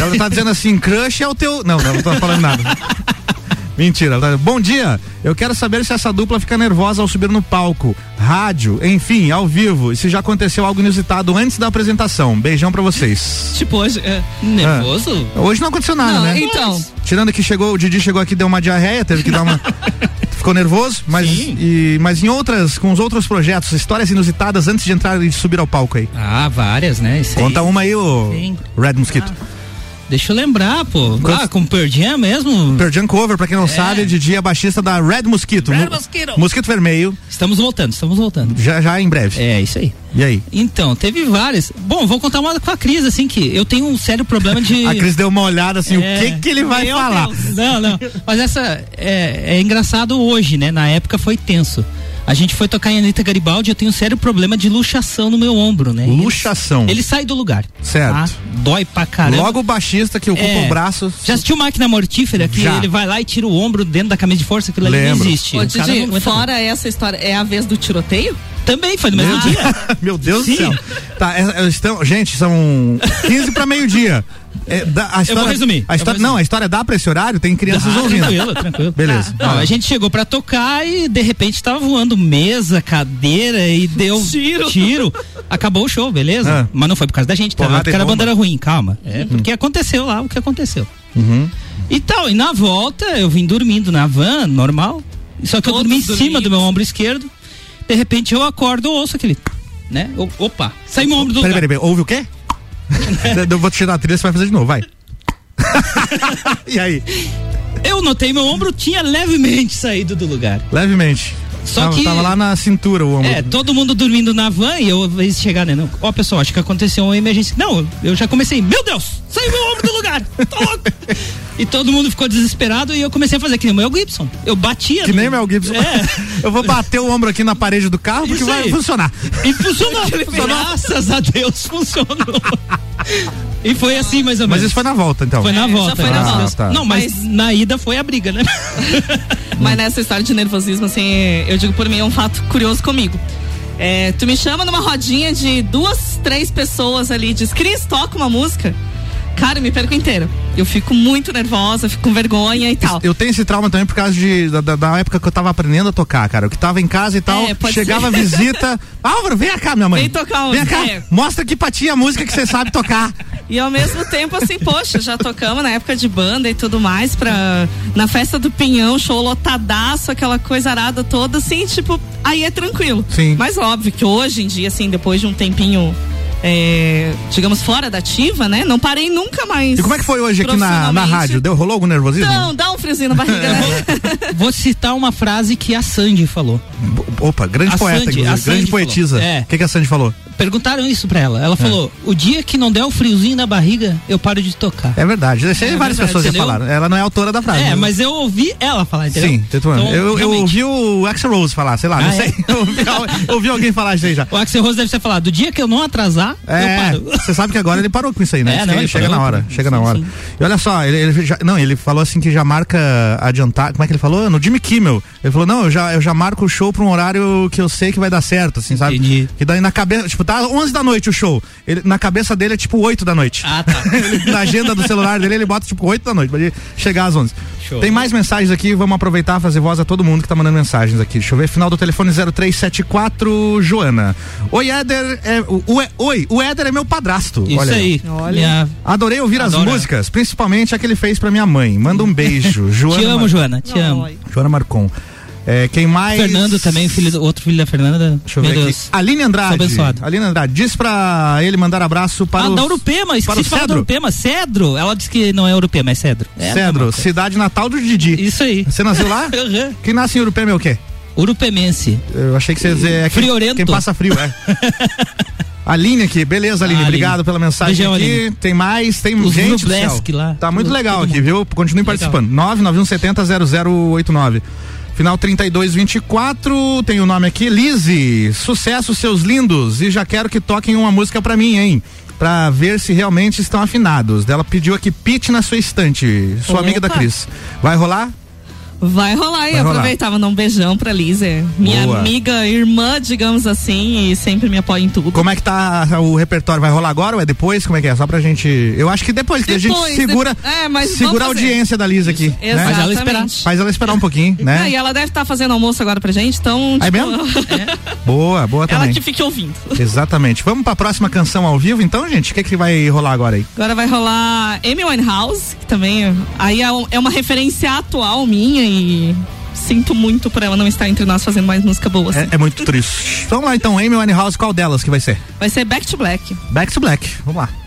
Ela tá dizendo assim, crush é o teu. Não, não, não tô falando nada. Mentira. ela tá- Bom dia. Eu quero saber se essa dupla fica nervosa ao subir no palco, rádio, enfim, ao vivo. E se já aconteceu algo inusitado antes da apresentação. Beijão pra vocês. Tipo, hoje. é, Nervoso? Hoje não aconteceu nada, Não, né? então. Tirando que chegou, o Didi chegou aqui, deu uma diarreia, teve que dar uma. Ficou nervoso, mas, e, mas em outras, com os outros projetos, histórias inusitadas antes de entrar e de subir ao palco aí. Ah, várias, né? Isso aí. Conta uma aí, o Sim. Red Mosquito. Deixa eu lembrar, pô. Ah, com Pearl Jam mesmo? Pearl Jam Cover, pra quem não sabe, Didi é baixista da Red Mosquito. Red Mosquito. Mosquito Vermelho, Estamos voltando, estamos voltando. já, já em breve. É, isso aí. E aí? Então, teve várias. Bom, vou contar uma com a Cris, assim, que eu tenho um sério problema de. A Cris deu uma olhada assim, o É. que que ele vai Meu falar? Deus. Não, não. Mas essa é, é engraçado hoje, né? Na época foi tenso. A gente foi tocar em Anitta Garibaldi, eu tenho um sério problema de luxação no meu ombro, né? Luxação. Ele, ele sai do lugar. Certo. tá? Dói pra caramba. Logo o baixista que ocupa É. o braço. Já assistiu máquina mortífera que Já. ele vai lá e tira o ombro dentro da camisa de força? Aquilo ali não Lembro. existe. Ô, Didi, não fora essa história, é a vez do tiroteio? Também foi no mesmo dia. Meu Deus Sim. do céu. Tá, é, é, estão, gente, são 15 para meio-dia. É, da- a história, vou resumir, A eu história, não, a história dá pra esse horário, tem crianças Ah, ouvindo. Tranquilo, tranquilo. Beleza. Não, a gente chegou pra tocar e de repente tava voando mesa, cadeira e deu Tiro. Acabou o show, beleza? Ah. Mas não foi por causa da gente, tá? Porrada Porque e era bandeira ruim, calma. É porque aconteceu lá o que aconteceu. Uhum. E tal, e na volta eu vim dormindo na van, normal. Só que eu Todos dormi em cima dormindo. do meu ombro esquerdo. De repente eu acordo, eu ouço aquele. Né? Eu- opa, sai meu ombro do Peraí, peraí, peraí, ouve o quê? eu vou te tirar a trilha, você vai fazer de novo, vai. e aí? Eu notei meu ombro tinha levemente saído do lugar. Levemente. Só tava, que- tava lá na cintura o ombro. É, todo mundo dormindo na van e eu, de chegar, né? Ó, pessoal, acho que aconteceu uma emergência. Não, eu já comecei, meu Deus, saiu meu ombro do lugar, tá louco. E todo mundo ficou desesperado e eu comecei a fazer que nem o Mel Gibson. Eu batia. Que no- nem Mel Gibson. É. Eu vou bater o ombro aqui na parede do carro porque Isso vai aí. funcionar. E funcionou. Graças a Deus funcionou. E foi assim, mais ou Mas menos. isso foi na volta, então. Foi na É, volta. já foi na graças a volta. Ah, tá. Não, mas, Mas- na ida foi a briga, né? Mas nessa história de nervosismo, assim, eu digo por mim, é um fato curioso comigo. É, tu me chama numa rodinha de duas, três pessoas ali, diz, Cris, toca uma música. Cara, eu me perco inteira. Eu fico muito nervosa, fico com vergonha e tal. Eu tenho esse trauma também por causa de, da, da- época que eu tava aprendendo a tocar, cara. Eu que tava em casa e tal, É, chegava a visita. Álvaro, vem cá, minha mãe. Vem tocar uma Vem cá, é. mostra aqui pra ti a música que você sabe tocar. E ao mesmo tempo, assim, poxa, já tocamos na época de banda e tudo mais, pra, na festa do Pinhão, show lotadaço, aquela coisa arada toda, assim, tipo, aí é tranquilo. Sim. Mas óbvio que hoje em dia, assim, depois de um tempinho, é, digamos, fora da ativa, né? Não parei nunca mais. E como é que foi hoje aqui na, na rádio? Deu, rolou algum nervosismo? Não, dá um friozinho na barriga, né? Vou citar uma frase que a Sandy falou. Opa, grande A poeta, Sandy- Sandy grande falou. poetisa. É. O que, que a Sandy falou? Perguntaram isso pra ela. Ela falou: o dia que não der o friozinho na barriga, eu paro de tocar. É verdade. Aí É várias verdade, pessoas já entendeu? falaram. Ela não é autora da frase. É, né? mas eu ouvi ela falar, entendeu? Sim. Então, eu, eu ouvi o Axel Rose falar, sei lá, não Ah, sei. Eu ouvi, eu ouvi alguém falar isso aí já. O Axel Rose deve ter falado: do dia que eu não atrasar, eu É, paro. você sabe que agora ele parou com isso aí, né? É, não, ele ele chega na hora, pô. chega na Sim, hora. sim. E olha só, ele, ele já, não, ele falou assim que já marca adiantar, como é que ele falou? No Jimmy Kimmel. Ele falou: "Não, eu já eu já marco o show pra um horário que eu sei que vai dar certo, assim, sabe? Entendi. Que daí na cabeça, tipo, tá 11 da noite o show. Ele, na cabeça dele é tipo 8 da noite. Ah, tá. Ele- na agenda do celular dele ele bota tipo 8 da noite, pra ele chegar às 11. Show. Tem mais mensagens aqui, vamos aproveitar e fazer voz a todo mundo que tá mandando mensagens aqui. Deixa eu ver, final do telefone 0374, Joana. Oi, Éder, é, o, o- oi, o Éder é meu padrasto. Isso Olha aí. Minha- Adorei ouvir as músicas, principalmente a que ele fez pra minha mãe. Manda um beijo, Joana. Te amo, Mar- Joana. Te amo. Joana Marcon. É, quem mais? Fernando também, filho outro filho da Fernanda. Deixa eu Meu ver Deus. aqui. Aline Andrade. Aline Andrade, diz pra ele mandar abraço para ah, os, da Urupema, esqueci de falar da. Urupema. Cedro. Ela disse que não é Urupema, é Cedro. É Cedro, cidade natal do Didi. Isso aí. Você nasceu lá? Uhum. Quem nasce em Urupema é o quê? Urupemense. Eu achei que você ia dizer. É quem, Friorento. quem passa frio, é. Aline aqui, beleza, Aline. Ah, Aline. Obrigado pela mensagem Beijão, aqui. Aline. Tem mais, tem Os gente. lá. Tá muito legal aqui, viu? Continue Legal. participando. 991700089. Final 3224, tem o nome aqui, Lise. Sucesso, seus lindos. E já quero que toquem uma música pra mim, hein? Pra ver se realmente estão afinados. Ela pediu aqui Pit na sua estante. Sua Opa. amiga da Cris. Vai rolar? Vai rolar e aproveitar, mandar um beijão pra Lisa. Minha Boa. amiga, irmã, digamos assim, e sempre me apoia em tudo. Como é que tá o repertório? Vai rolar agora ou é depois? Como é que é? Só pra gente. Eu acho que depois, que a gente Depois, segura, de- é, mas segura a audiência da Lisa aqui. né? Exatamente. Faz ela esperar. Faz ela esperar um pouquinho, né? e ela deve estar fazendo almoço agora pra gente, então. É tipo, mesmo? Boa, boa ela também. que fique ouvindo. Exatamente. Vamos pra próxima canção ao vivo, então, gente? O que, que vai rolar agora aí? Agora vai rolar Amy Winehouse, que também aí é é uma referência atual minha e sinto muito por ela não estar entre nós fazendo mais música boa. assim. É, é muito triste. Vamos lá então, Amy Winehouse, qual delas que vai ser? Vai ser Back to Black. Back to Black. Vamos lá.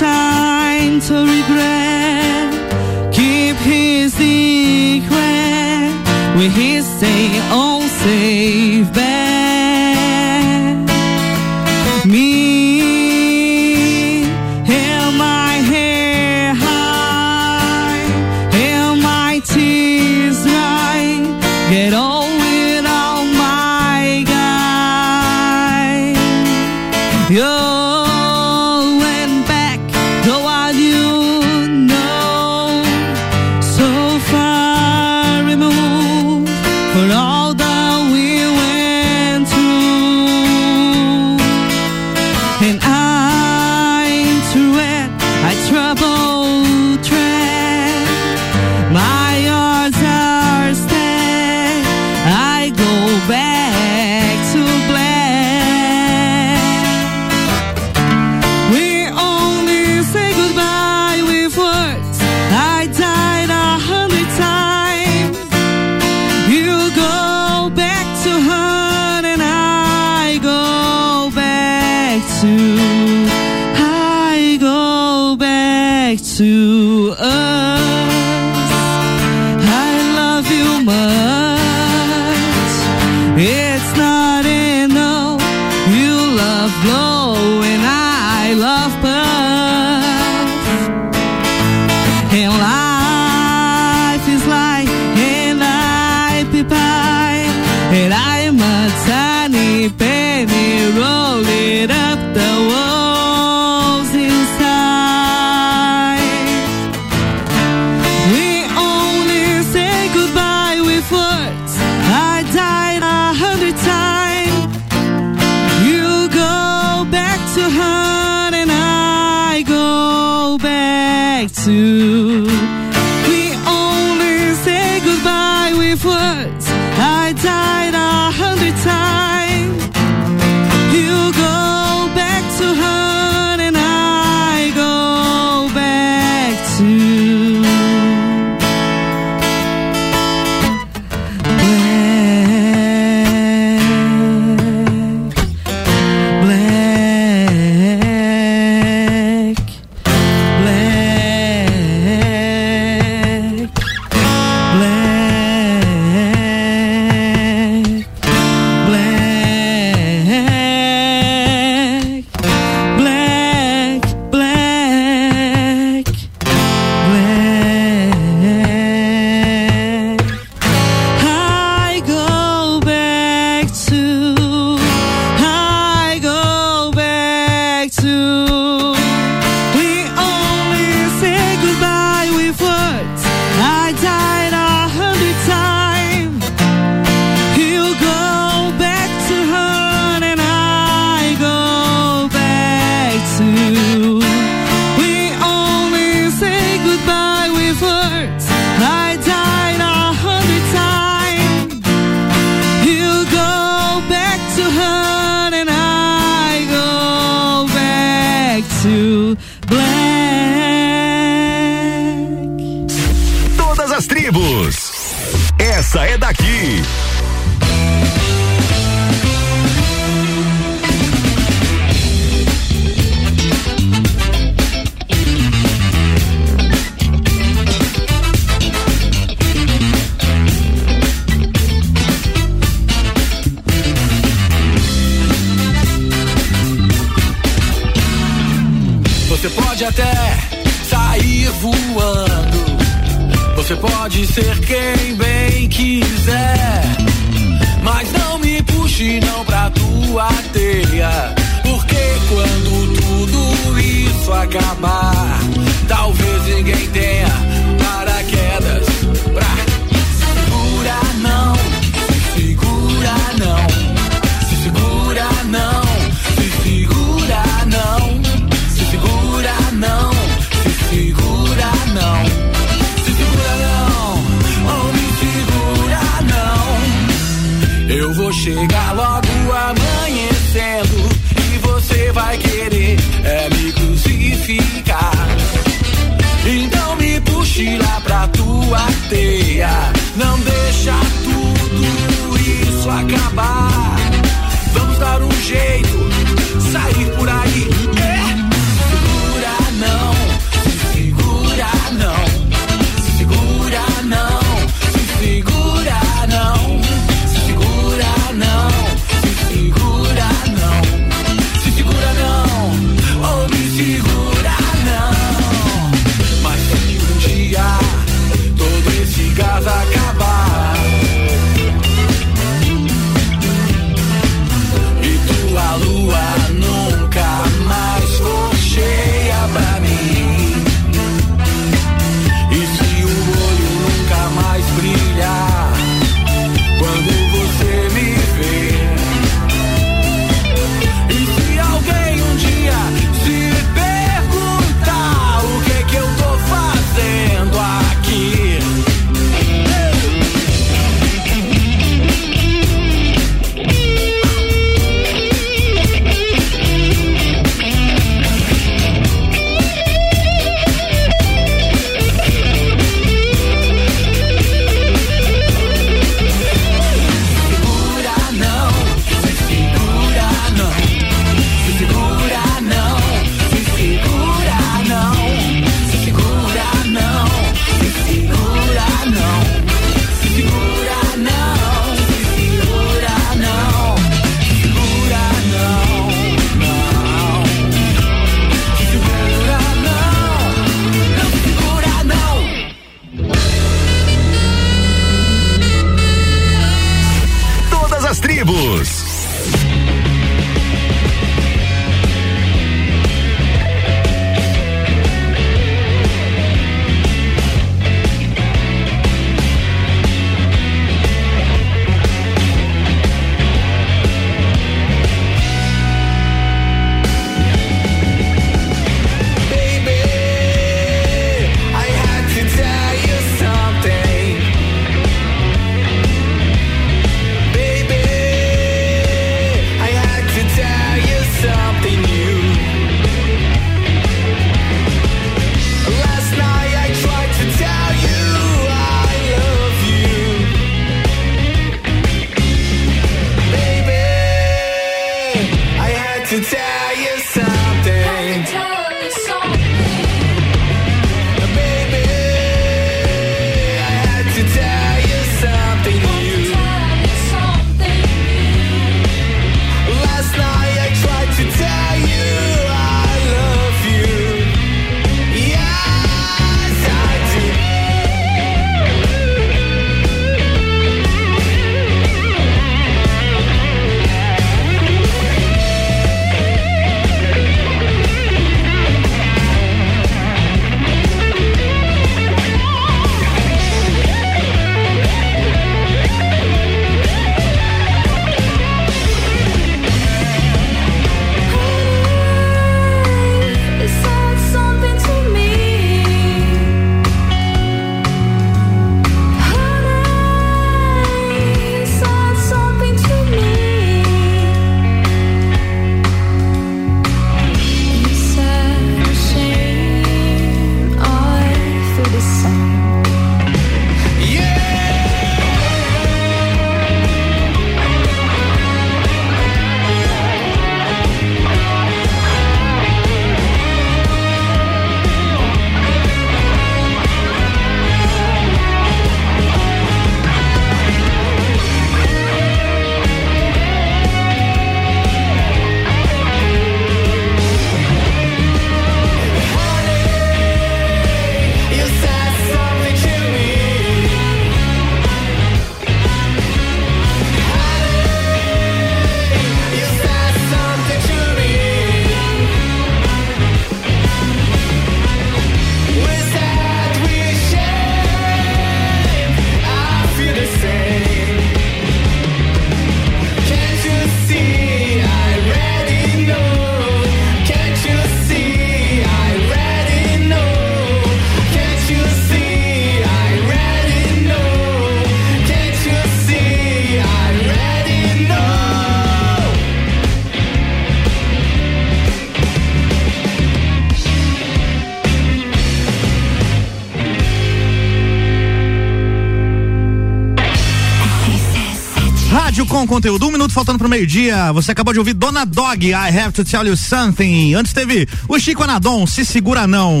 Rádio com conteúdo. Um minuto faltando pro meio-dia. Você acabou de ouvir Dona Dog, I Have to Tell You Something. Antes teve o Chico Anadon, Se Segura Não.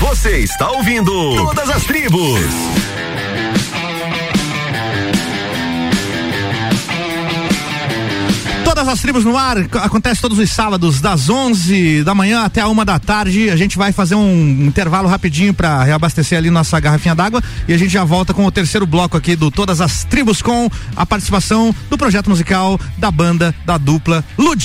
Você está ouvindo Todas as Tribos. Todas as tribos no ar, acontece todos os sábados, das 11 da manhã até a uma da tarde. A gente vai fazer um intervalo rapidinho para reabastecer ali nossa garrafinha d'água e a gente já volta com o terceiro bloco aqui do Todas as Tribos com a participação do projeto musical da banda da dupla Lud.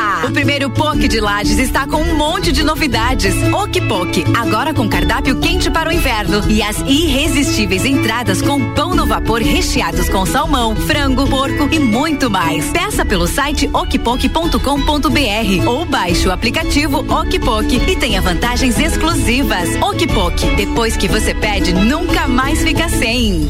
O primeiro POC de Lages está com um monte de novidades. Okpok, agora com cardápio quente para o inverno. E as irresistíveis entradas com pão no vapor recheados com salmão, frango, porco e muito mais. Peça pelo site okpok.com.br ou baixe o aplicativo Okpok e tenha vantagens exclusivas. Okpok, depois que você pede, nunca mais fica sem.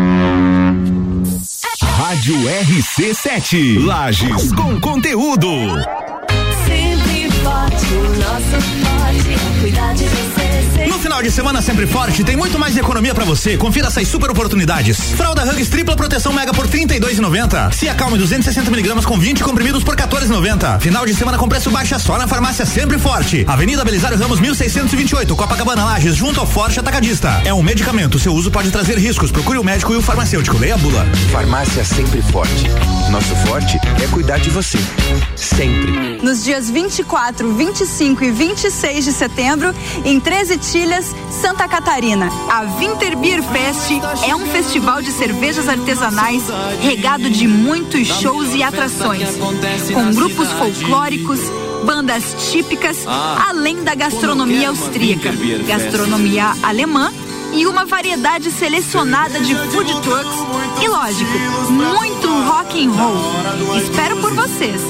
Rádio RC7. Lages com conteúdo. Sempre forte, o nosso forte cuidar de você. Final de semana sempre forte, tem muito mais economia pra você. Confira essas super oportunidades. Fralda Hugs tripla proteção mega por 32,90. Se acalme 260 miligramas com 20 comprimidos por 14,90. Final de semana com preço baixa só na farmácia sempre forte. Avenida Belisário Ramos 1628, Copacabana Lages, junto ao Forte Atacadista. É um medicamento, seu uso pode trazer riscos. Procure o médico e o farmacêutico. Leia a bula. Farmácia sempre forte. Nosso forte é cuidar de você. Sempre. Nos dias 24, 25 e 26 de setembro, em 13 Santa Catarina. A Winter Beer Fest é um festival de cervejas artesanais regado de muitos shows e atrações, com grupos folclóricos, bandas típicas, além da gastronomia austríaca, gastronomia alemã e uma variedade selecionada de food trucks e, lógico, muito rock and roll. Espero por vocês.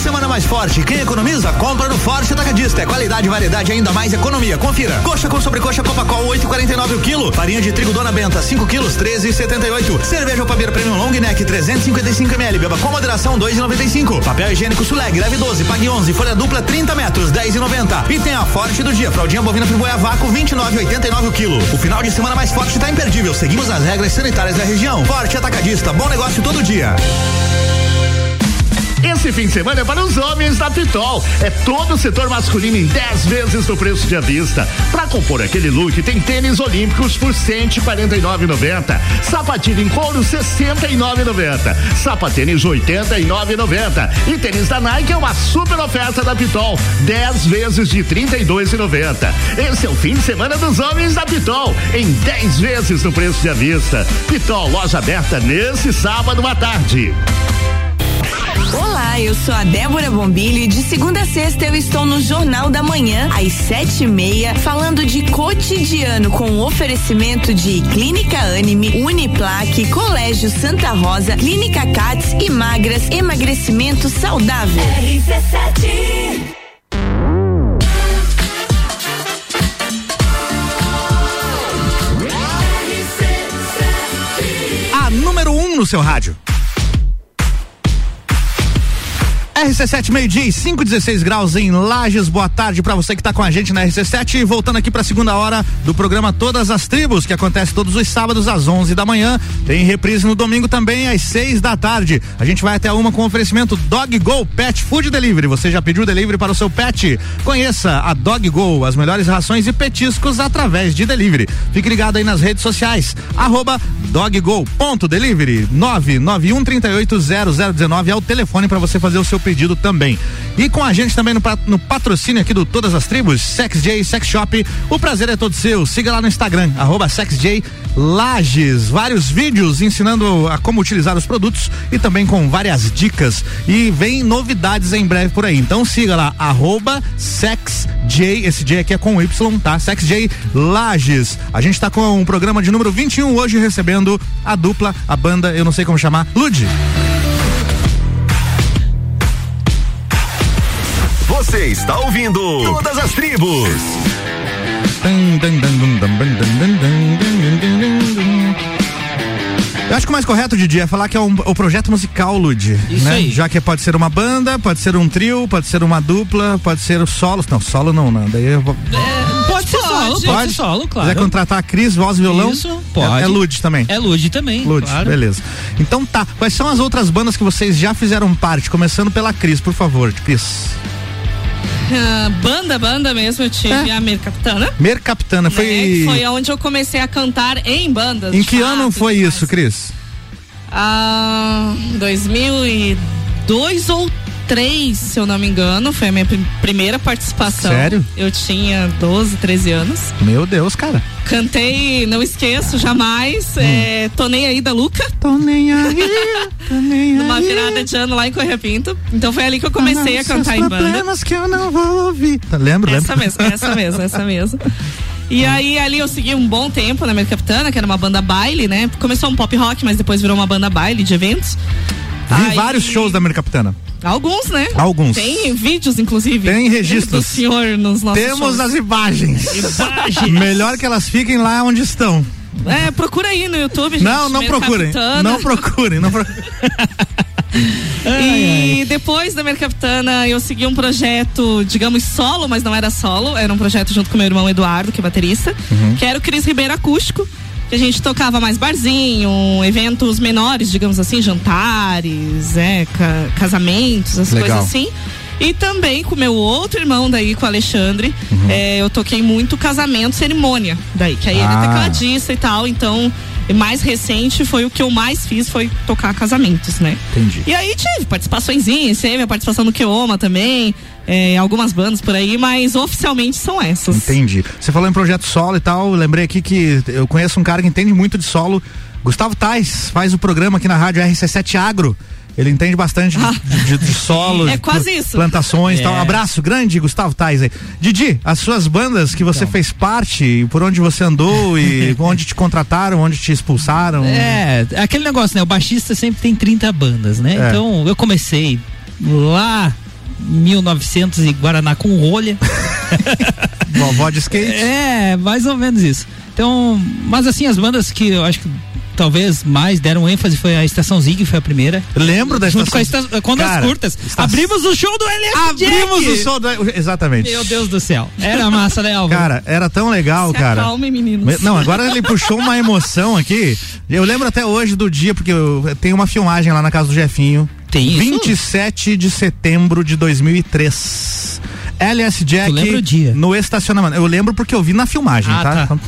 Semana mais forte. Quem economiza, compra no Forte Atacadista. É qualidade, variedade ainda mais economia. Confira. Coxa com sobrecoxa Copacol 8,49 o quilo. Farinha de trigo Dona Benta 5 quilos 13,78. Cerveja Papeira Premium Long Neck 355 ml. Beba com moderação 2,95. Papel higiênico Suleg leve 12, pague 11. Folha dupla 30 metros 10,90. E tem a Forte do dia. Fraldinha bovina friboia vácuo 29,89 o quilo. O final de semana mais forte tá imperdível. Seguimos as regras sanitárias da região. Forte Atacadista. Bom negócio todo dia. Esse fim de semana é para os homens da Pitol. É todo o setor masculino em 10 vezes no preço de avista. Para compor aquele look, tem tênis olímpicos por 149,90. Sapatilha em couro 69,90. Sapatênis 89,90. E tênis da Nike é uma super oferta da Pitol. 10 vezes de 32,90. Esse é o fim de semana dos homens da Pitol. Em 10 vezes no preço de avista. Pitol, loja aberta nesse sábado à tarde. Olá, eu sou a Débora Bombilho e de segunda a sexta eu estou no Jornal da Manhã, às sete e meia, falando de cotidiano com oferecimento de Clínica Anime, Uniplaque, Colégio Santa Rosa, Clínica Cats e Magras, emagrecimento saudável. A número 1 um no seu rádio. RC7 meio-dia e 5, 16 graus em Lages. Boa tarde para você que tá com a gente na RC7 e voltando aqui para a segunda hora do programa Todas as Tribos, que acontece todos os sábados às 11 da manhã. Tem reprise no domingo também às 6 da tarde. A gente vai até uma com oferecimento Dog Go Pet Food Delivery. Você já pediu delivery para o seu pet? Conheça a Dog Go, as melhores rações e petiscos através de delivery. Fique ligado aí nas redes sociais. Arroba doggo.delivery 991380019 é o telefone para você fazer o seu pedido também. E com a gente também no, no patrocínio aqui do Todas as Tribos, SexJ Sex Shop. O prazer é todo seu. Siga lá no Instagram, arroba Lages. Vários vídeos ensinando a como utilizar os produtos e também com várias dicas. E vem novidades em breve por aí. Então siga lá, arroba. Esse J aqui é com Y, tá? SexJ Lages. A gente tá com um programa de número 21 hoje recebendo a dupla, a banda, eu não sei como chamar, Lud. Você está ouvindo Todas as Tribos. Eu acho que o mais correto, Didi, é falar que é um- o projeto musical, Lud. Isso né? aí. Já que pode ser uma banda, pode ser um trio, pode ser uma dupla, pode ser o solo. Não, solo não, não. Daí eu vou. Pode ser solo, pode, ser solo, claro. quiser contratar a Cris, voz e violão? Isso, pode. É, é Lud também. É Lud também, Lud, claro. beleza. Então tá. Quais são as outras bandas que vocês já fizeram parte? Começando pela Cris, por favor, Cris. Ah, banda, banda mesmo, eu tive a Mercapitana. Mercapitana, Né, foi. que foi onde eu comecei a cantar em bandas. Em que fato, ano foi isso, Cris? Ah, 2002 ou 3, se eu não me engano, foi a minha prim- primeira participação. Sério? Eu tinha 12, 13 anos. Meu Deus, cara. Cantei, não esqueço jamais, é, Tô Nem Aí da Luca. Hum. Tô nem aí, tô nem Numa virada de ano lá em Correia Pinto. Então foi ali que eu comecei a cantar em banda. problemas que eu não vou ouvir. Tá, lembro, Essa mesmo, essa mesmo, essa mesmo. E aí ali eu segui um bom tempo na minha capitana, que era uma banda baile, né? Começou um pop rock, mas depois virou uma banda baile de eventos. Vi Aí- vários shows da Mercapitana. Alguns, né? Alguns. Tem vídeos, inclusive. Tem registros. Do senhor nos nossos Temos shows. as imagens. Imagens. Melhor que elas fiquem lá onde estão. É, procura aí no YouTube, gente. não, não procurem. Não procurem. Não procurem. E depois da Mercapitana, eu segui um projeto, digamos, solo, mas não era solo. Era um projeto junto com meu irmão Eduardo, que é baterista, Uhum. que era o Cris Ribeiro Acústico. Que a gente tocava mais barzinho, eventos menores, digamos assim, jantares, é, ca- casamentos, as Legal. coisas assim. E também com meu outro irmão daí, com o Alexandre, Uhum. é, eu toquei muito casamento, cerimônia daí, que aí ele é Ah. tecladista e tal, então mais recente foi o que eu mais fiz, foi tocar casamentos, né? Entendi. E aí tive participaçõezinhas, teve a participação no Keoma também, é, algumas bandas por aí, mas oficialmente são essas. Entendi. Você falou em projeto solo e tal. Lembrei aqui que eu conheço um cara que entende muito de solo. Gustavo Tais faz o programa aqui na rádio RC7 Agro. Ele entende bastante de, de- de solo, É de quase isso. plantações e tal. É. Um abraço grande, Gustavo Tais aí. Didi, as suas bandas que você fez parte, por onde você andou e onde te contrataram, onde te expulsaram. É, aquele negócio, né? O baixista sempre tem 30 bandas, né? É. Então eu comecei lá 1900 e Guaraná com rolha. Vovó de skate. É, mais ou menos isso. Então, mas assim, as bandas que eu acho que talvez mais deram ênfase foi a Estação Zig, foi a primeira. Lembro da Junto com a Estação- esta, quando Cara, as curtas. Estação- Abrimos o show do LF Abrimos Jack. o som da. Exatamente. Meu Deus do céu. Era massa, né, Álvaro? Cara, era tão legal, Se cara. acalmem, meninos. Me- Não, agora ele puxou uma emoção aqui. Eu lembro até hoje do dia, porque eu tenho uma filmagem lá na casa do Jefinho. Tem isso? 27 de setembro de 2003. LS Jack no estacionamento. Eu lembro porque eu vi na filmagem, Ah, tá? tá.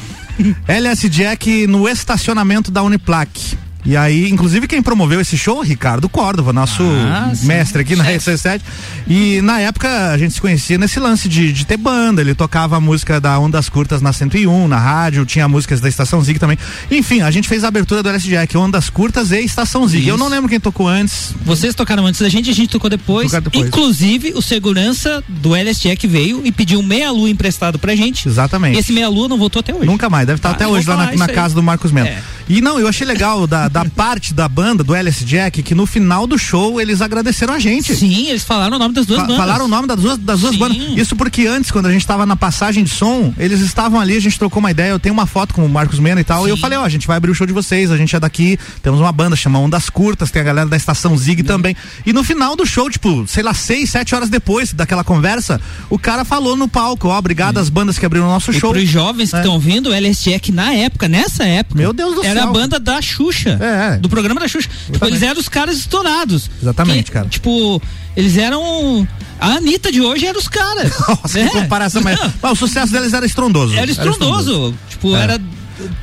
LS Jack no estacionamento da Uniplac. E aí, inclusive, quem promoveu esse show, Ricardo Córdova, nosso Ah, mestre aqui na RC7. E na época a gente se conhecia nesse lance de, de ter banda. Ele tocava a música da Ondas Curtas na 101, na rádio, tinha músicas da Estação Zig também. Enfim, a gente fez a abertura do LS Jack, Ondas Curtas e Estação Zig. Eu Isso. não lembro quem tocou antes. Vocês tocaram antes da gente, a gente tocou depois. Depois. Inclusive, o segurança do LS Jack veio e pediu meia lua emprestado pra gente. Exatamente. E esse meia lua não voltou até hoje. Nunca mais, deve estar Ah, até eu hoje lá na, na casa do Marcos Melo. É. E não, eu achei legal da, da parte da banda, do LS Jack, que no final do show eles agradeceram a gente. Sim, eles falaram o nome das duas Fa- bandas. Falaram o nome das duas, das duas Sim. bandas. Isso porque antes, quando a gente tava na passagem de som, eles estavam ali, a gente trocou uma ideia. Eu tenho uma foto com o Marcos Mena e tal. E eu falei, ó, a gente vai abrir o show de vocês, a gente é daqui, temos uma banda, chama Ondas Curtas, tem a galera da estação Zig também. E no final do show, tipo, sei lá, seis, sete horas depois daquela conversa, o cara falou no palco, ó, obrigado às bandas que abriram o nosso E show. pros jovens que É. estão ouvindo, o LS Jack na época, nessa época. Meu Deus do era céu. a banda da Xuxa. É, é. Do programa da Xuxa. Tipo, eles eram os caras estourados. Exatamente, Que, cara. Tipo, eles eram. A Anitta de hoje era os caras. Nossa, É. que comparação, mas, mas o sucesso deles era estrondoso. Era estrondoso. Tipo, É. era.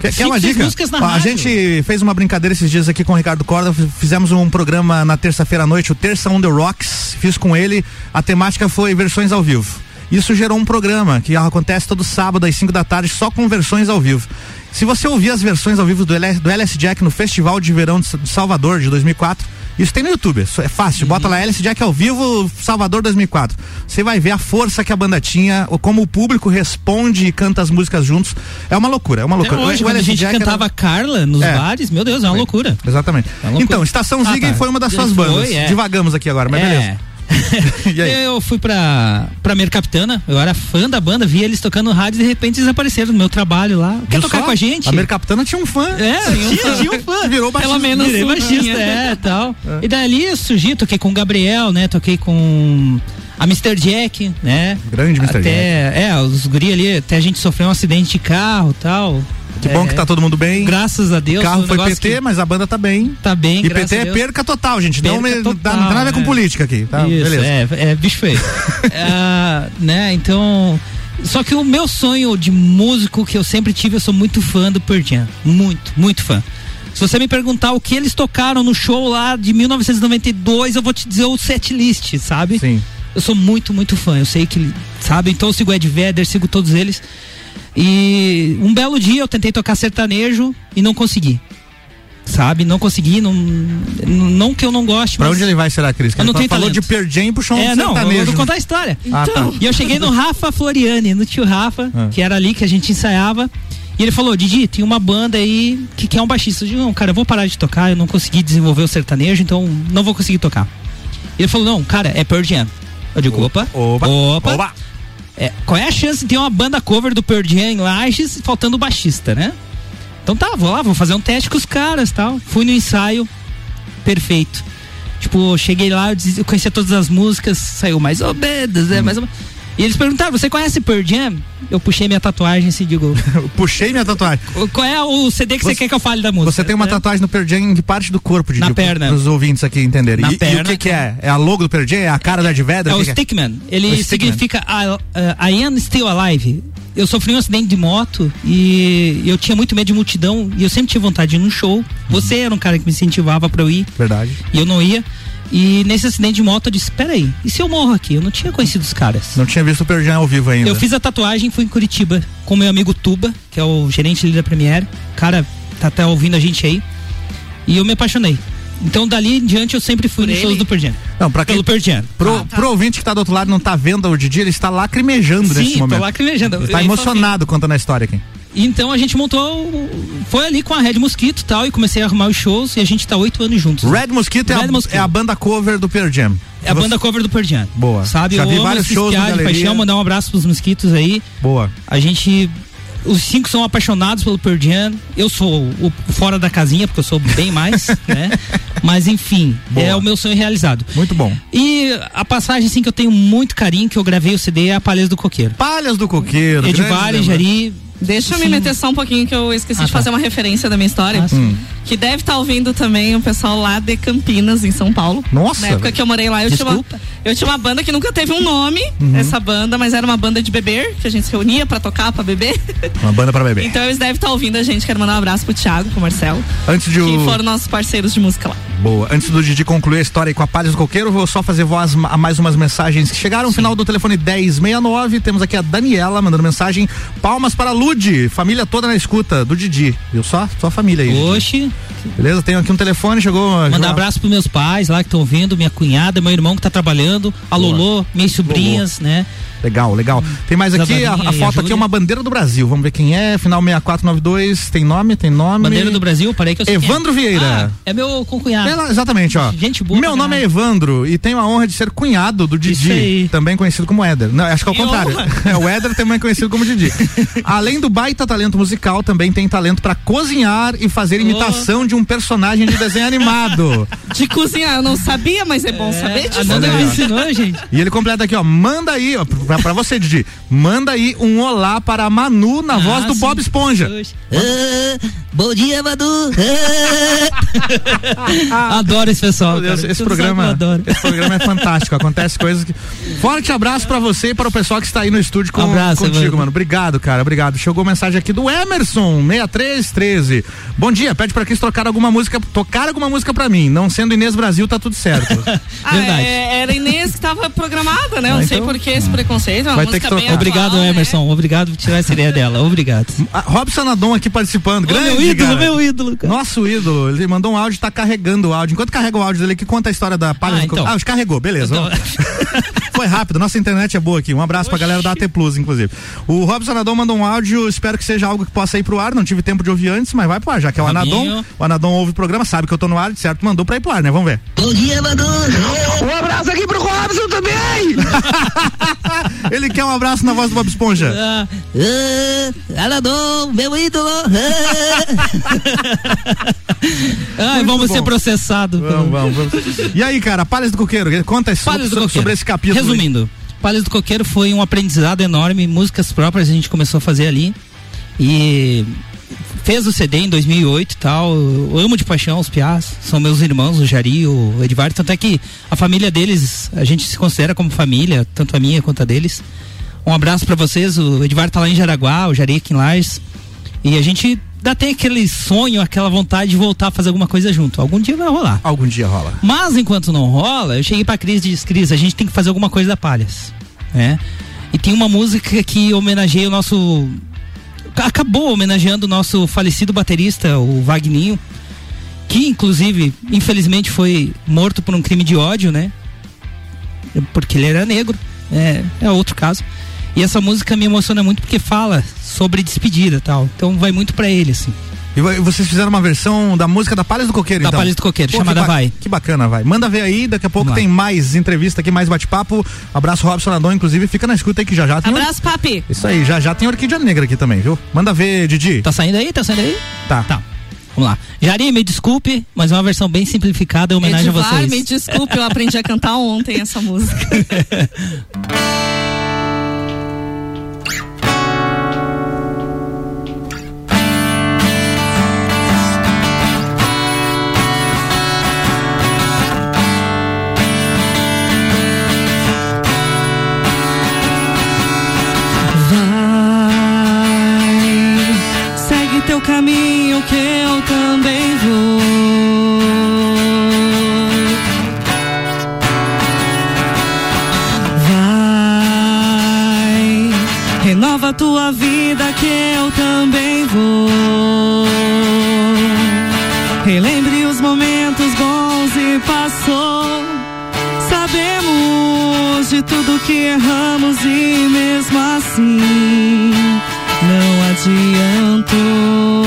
Quer, quer cinco, uma dica? a rádio. gente fez uma brincadeira esses dias aqui com o Ricardo Corda, fizemos um programa na terça-feira à noite, o Terça on the Rocks, fiz com ele, a temática foi versões ao vivo. Isso gerou um programa que acontece todo sábado às 5 da tarde, só com versões ao vivo. Se você ouvir as versões ao vivo do LS, do LS Jack no Festival de Verão de Salvador de 2004, isso tem no YouTube, é fácil. Bota lá LS Jack ao vivo, Salvador 2004. Você vai ver a força que a banda tinha, como o público responde e canta as músicas juntos. É uma loucura, é uma Até loucura. hoje, O quando a gente Jack era- cantava Carla nos É. bares, meu Deus, é uma loucura. Exatamente. É uma loucura. Então, Estação Ah, Zig tá. foi uma das suas Foi, bandas. é. Divagamos aqui agora, mas É. beleza. E aí? Eu fui pra, pra Mercapitana, eu era fã da banda, vi eles tocando no rádio e de repente desapareceram no meu trabalho lá. Quer Viu tocar só? com a gente? A Mercapitana tinha um fã. É, tinha, tinha um fã. Virou baixista. Pelo menos Virei um baixista, é, tal. É. E dali eu surgi, toquei com o Gabriel, né? Toquei com a Mr. Jack, né? Grande Mr. até, É, os guri ali, até a gente sofreu um acidente de carro tal. Que bom que tá todo mundo bem. Graças a Deus. O carro foi PT, que mas a banda tá bem. Tá bem, E PT é perca total, gente. não, Perca me, total, não tem nada com é. política aqui, tá? Isso, beleza. é, é bicho feio. Ah, né, então. Só que o meu sonho de músico que eu sempre tive, eu sou muito fã do Pearl Jam. Muito, muito fã. Se você me perguntar o que eles tocaram no show lá de 1992, eu vou te dizer o set list, sabe? Sim. Eu sou muito, muito fã. Eu sei que, sabe? Então eu sigo Ed Vedder, sigo todos eles. E um belo dia eu tentei tocar sertanejo e não consegui. Sabe? Não consegui, não, não que eu não goste, Pra onde ele vai, será, Cris? Que Eu ele não tenho falou talento. de Jam e puxou um é, não, eu vou né? contar a história. Ah, tá. E eu cheguei no Rafa Floriani, no tio Rafa, Ah. que era ali que a gente ensaiava. E ele falou, Didi, tem uma banda aí que quer um baixista. Eu digo, não, cara, eu vou parar de tocar, eu não consegui desenvolver o sertanejo, então não vou conseguir tocar. Ele falou, não, cara, é Pearl Jam. Eu digo, opa, Opa, opa. opa. É, qual é a chance de ter uma banda cover do Pearl Jam em Lages faltando o baixista, né? Então tá, vou lá, vou fazer um teste com os caras tal. Fui no ensaio, perfeito. Tipo, cheguei lá, eu, conhecia todas as músicas, saiu mais ou menos, né? Mais ou menos. E eles perguntaram, você conhece Pearl Jam? Eu puxei minha tatuagem assim, digo, Puxei minha tatuagem. qual é o CD que você, quer que eu fale da música? Você tem uma né? tatuagem no Pearl Jam em que parte do corpo, Didi? Na perna. Para os ouvintes aqui entenderem. Na e, e perna. o que que é? É a logo do Pearl Jam? É a cara da Ed Vedder? É o que Stickman. Ele significa I, I am still alive. Eu sofri um acidente de moto e eu tinha muito medo de multidão e eu sempre tive vontade de ir num show. Você era um cara que me incentivava pra eu ir Verdade. e eu não ia. E nesse acidente de moto eu disse: peraí, e se eu morro aqui? Eu não tinha conhecido os caras. Não tinha visto o Pearl ao vivo ainda. Eu fiz a tatuagem, fui em Curitiba com meu amigo Tuba, que é o gerente ali da Premiere. O cara tá até ouvindo a gente aí. E eu me apaixonei. Então dali em diante eu sempre fui nos shows do Pearl. Não, pra quem, Pelo Pearl Jam. pro, pro ouvinte que tá do outro lado e não tá vendo o Didi, ele está lacrimejando Sim, nesse tô momento. lacrimejando. Ele tá Eu- emocionado contando a história aqui. Então a gente montou. Foi ali com a Red Mosquito e tal, e comecei a arrumar os shows e a gente tá oito anos juntos. Red Mosquito, é, Red a, Mosquito. é a banda cover do Pearl Jam. É a banda cover do Pearl Jam. Boa. Sabe? Já eu vi amo vários shows piá de paixão, mandar um abraço pros mosquitos aí. Boa. A gente. Os cinco são apaixonados pelo Pearl Jam. Eu sou o fora da casinha, porque eu sou bem mais, né? Mas enfim, Boa. é o meu sonho realizado. Muito bom. E a passagem, assim, que eu tenho muito carinho, que eu gravei o CD, é a Palhas do Coqueiro. Palhas do Coqueiro. Edivar e. Jari. Deixa eu me Sim. meter só um pouquinho que eu esqueci Ah, de tá. fazer uma referência da minha história. Ah, sim. Hum. Que deve estar ouvindo também o pessoal lá de Campinas, em São Paulo. Nossa. Na época que eu morei lá, eu tinha, uma, eu tinha uma banda que nunca teve um nome, Uhum. essa banda, mas era uma banda de beber, que a gente se reunia pra tocar, pra beber. Uma banda pra beber. Então eles devem estar ouvindo a gente. Quero mandar um abraço pro Thiago, pro Marcelo. Antes de Que o- foram nossos parceiros de música lá. Boa. Antes do Didi concluir a história aí com a Palhas do Coqueiro, vou só fazer voz a mais umas mensagens que chegaram. Final do telefone 1069. Temos aqui a Daniela mandando mensagem. Palmas para a Lude, família toda na escuta do Didi. Viu só? Sua família aí. Oxi. Beleza? Tenho aqui um telefone, chegou. Mandar chegou- um abraço pros meus pais lá que estão ouvindo, minha cunhada, meu irmão que tá trabalhando, a Lolô, minhas sobrinhas, né? Legal, legal. Tem mais aqui, a, a a foto aqui é uma bandeira do Brasil. Vamos ver quem é. Final 6492. Tem nome? Tem nome? Bandeira do Brasil, parei que eu sei é. Evandro Vieira. Ah, é meu concunhado. Ela- exatamente, ó. Gente boa. Meu nome é caralho. Evandro e tenho a honra de ser cunhado do Didi, também conhecido como Éder. Não, acho que é o Que contrário. honra. É, o Éder também é conhecido como Didi. Além do baita talento musical, também tem talento pra cozinhar e fazer imitação de um personagem de desenho animado. De cozinhar, eu não sabia, mas é bom saber disso. Olha né? aí, ó. ensinou, gente. E ele completa aqui, ó. Manda aí, ó, pra, pra você, Didi. Manda aí um olá para a Manu na voz do sim. Bob Esponja. Ah, bom dia, Madu. Adoro esse pessoal. Meu Deus, esse programa, adoro. esse programa é fantástico. Acontece coisas que. Forte abraço pra você e para o pessoal que está aí no estúdio com, Abraço, contigo, Evandro. mano. Obrigado, cara. Obrigado. Chegou mensagem aqui do Emerson, 6313. Bom dia, pede pra Cris trocar alguma música, tocar alguma música pra mim. Não sendo Inês Brasil, tá tudo certo. Ah, é, era Inês que tava programada, né? Ah, não sei então- por que esse preconceito. Uma Vai ter que bem trocar. atual, Obrigado, né? Emerson. Obrigado por tirar essa ideia dela. Obrigado. Ah, Robson Adon aqui participando. Ô, Grande, meu ídolo, cara. meu ídolo, cara. Nosso ídolo. Ele mandou um áudio, tá carregando o áudio. Enquanto carrega o áudio dele, que conta a história da palha Ah, então. Ah, os carregou, beleza. Então- Foi rápido, nossa internet é boa aqui. Um abraço pra galera da AT Plus, inclusive. O Robson Anadon mandou um áudio, espero que seja algo que possa ir pro ar. Não tive tempo de ouvir antes, mas vai pro ar, já que é o. Anadon. O Anadon ouve o programa, sabe que eu tô no ar, certo? Mandou pra ir pro ar, né? Vamos ver. Bom dia, Madu. Um abraço aqui pro Robson também! Ele quer um abraço na voz do Bob Esponja. Ah, ah, Aladon, meu ídolo. Ah. Ai, vamos bom. ser processados. Vamos, vamos, vamos. E aí, cara, Palhas do Coqueiro, conta so- sobre esse capítulo. Resumindo, Palhas do Coqueiro foi um aprendizado enorme, músicas próprias a gente começou a fazer ali e fez o CD em 2008 e tal. Eu amo de paixão os Piás, são meus irmãos, o Jari, o Edvar, tanto é que a família deles, a gente se considera como família, tanto a minha quanto a deles. Um abraço pra vocês, o Edvar tá lá em Jaraguá, o Jari aqui em Lages. E a gente ainda tem aquele sonho, aquela vontade de voltar a fazer alguma coisa junto. Algum dia vai rolar. Algum dia rola. Mas enquanto não rola, eu cheguei pra Cris e disse, Cris, a gente tem que fazer alguma coisa da Palhas, né? E tem uma música que homenageia o nosso acabou homenageando o nosso falecido baterista, o Vagninho, que inclusive, infelizmente foi morto por um crime de ódio, né? Porque ele era negro. É, é outro caso. E essa música me emociona muito porque fala sobre despedida e tal. Então vai muito pra ele, assim. E vo- vocês fizeram uma versão da música da Palhas do Coqueiro, Da então? Palhas do Coqueiro, que chamada ba- Vai. Que bacana, vai. Manda ver aí, daqui a pouco lá. tem mais entrevista aqui, mais bate-papo. Abraço, Robson Adon, inclusive, fica na escuta aí que já já tem... Abraço, papi. Isso aí, já já tem Orquídea Negra aqui também, viu? Manda ver, Didi. Tá saindo aí? Tá saindo aí? Tá. Tá. Vamos lá. Jari, me desculpe, mas é uma versão bem simplificada em homenagem a Edivar, vocês. me desculpe, eu aprendi a cantar ontem essa música. que erramos e mesmo assim não adiantou.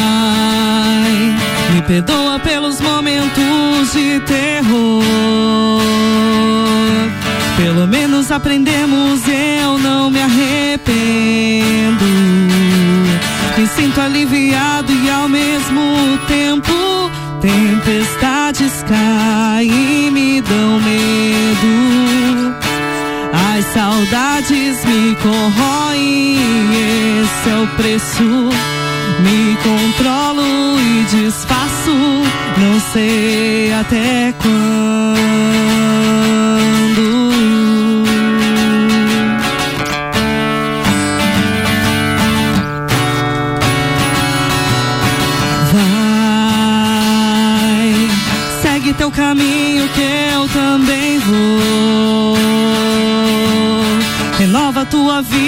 Vai, me perdoa pelos momentos de terror. Pelo menos aprendemos, eu não me arrependo. Sinto aliviado e ao mesmo tempo tempestades caem e me dão medo. As Saudades me corroem, esse é o preço. Me controlo e desfaço, não sei até quando. Tua vida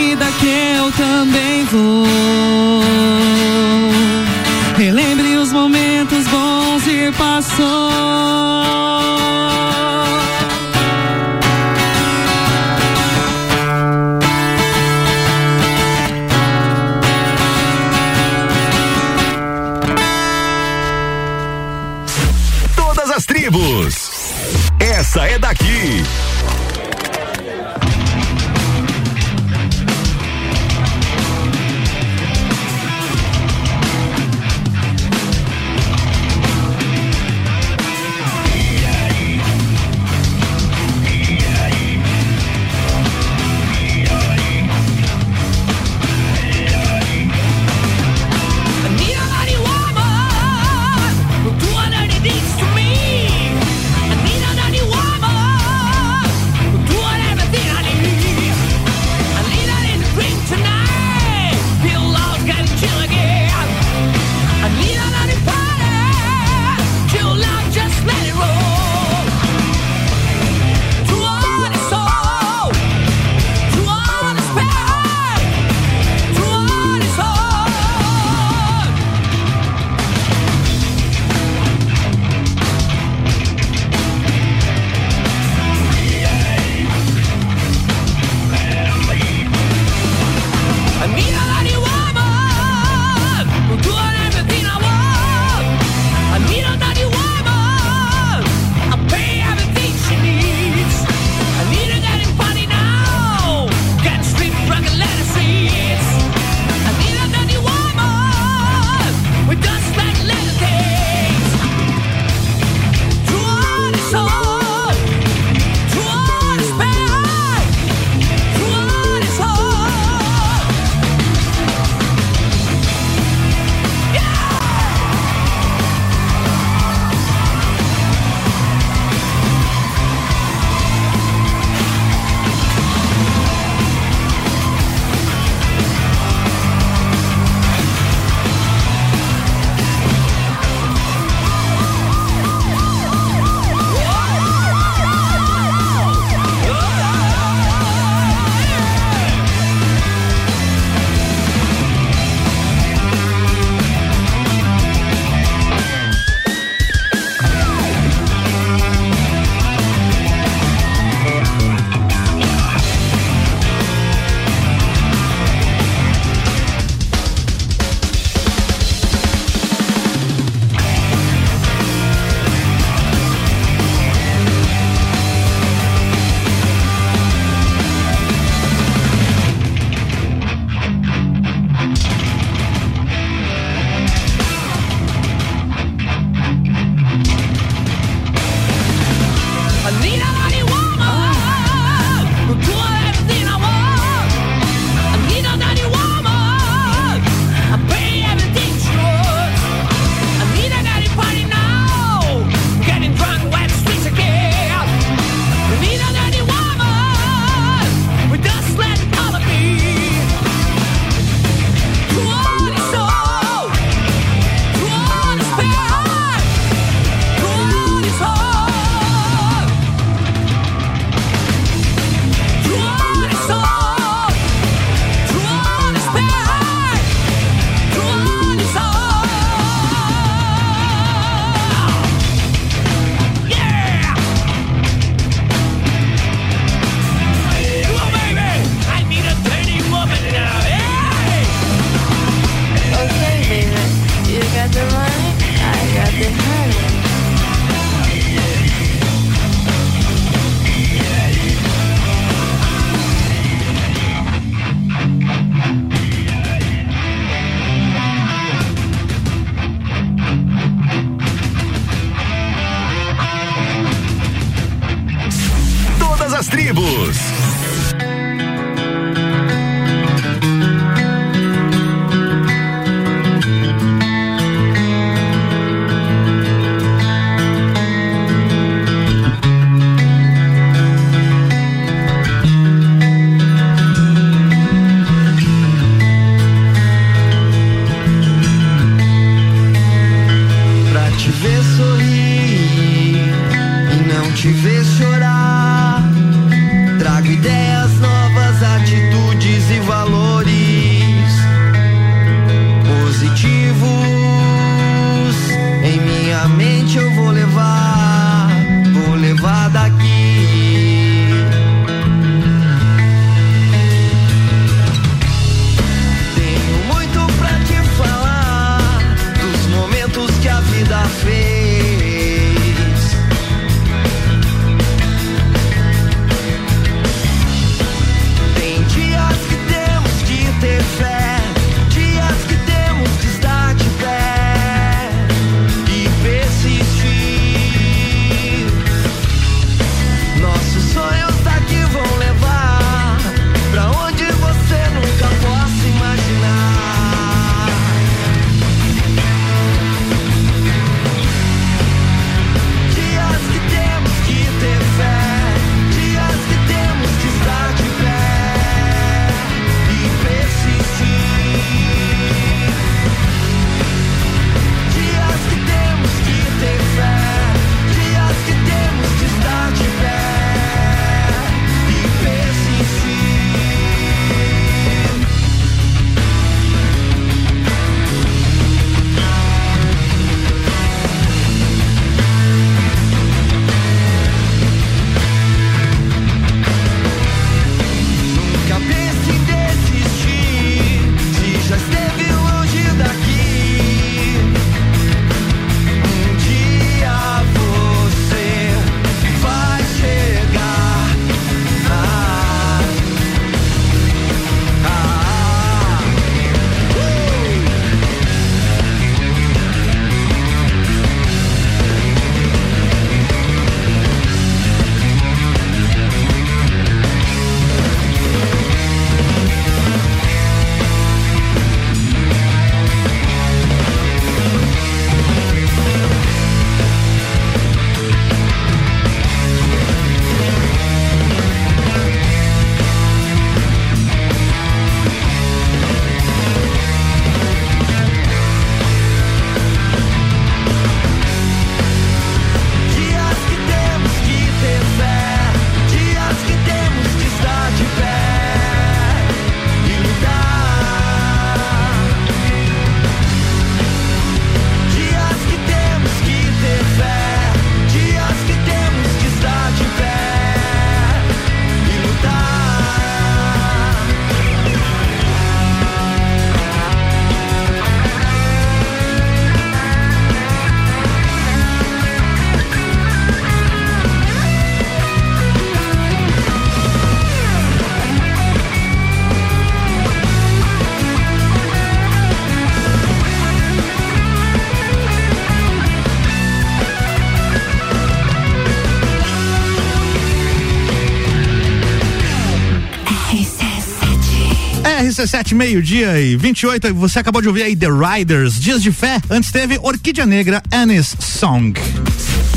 RC7, meio-dia e 28. Você acabou de ouvir aí The Riders, Dias de Fé. Antes teve Orquídea Negra, Annie's Song.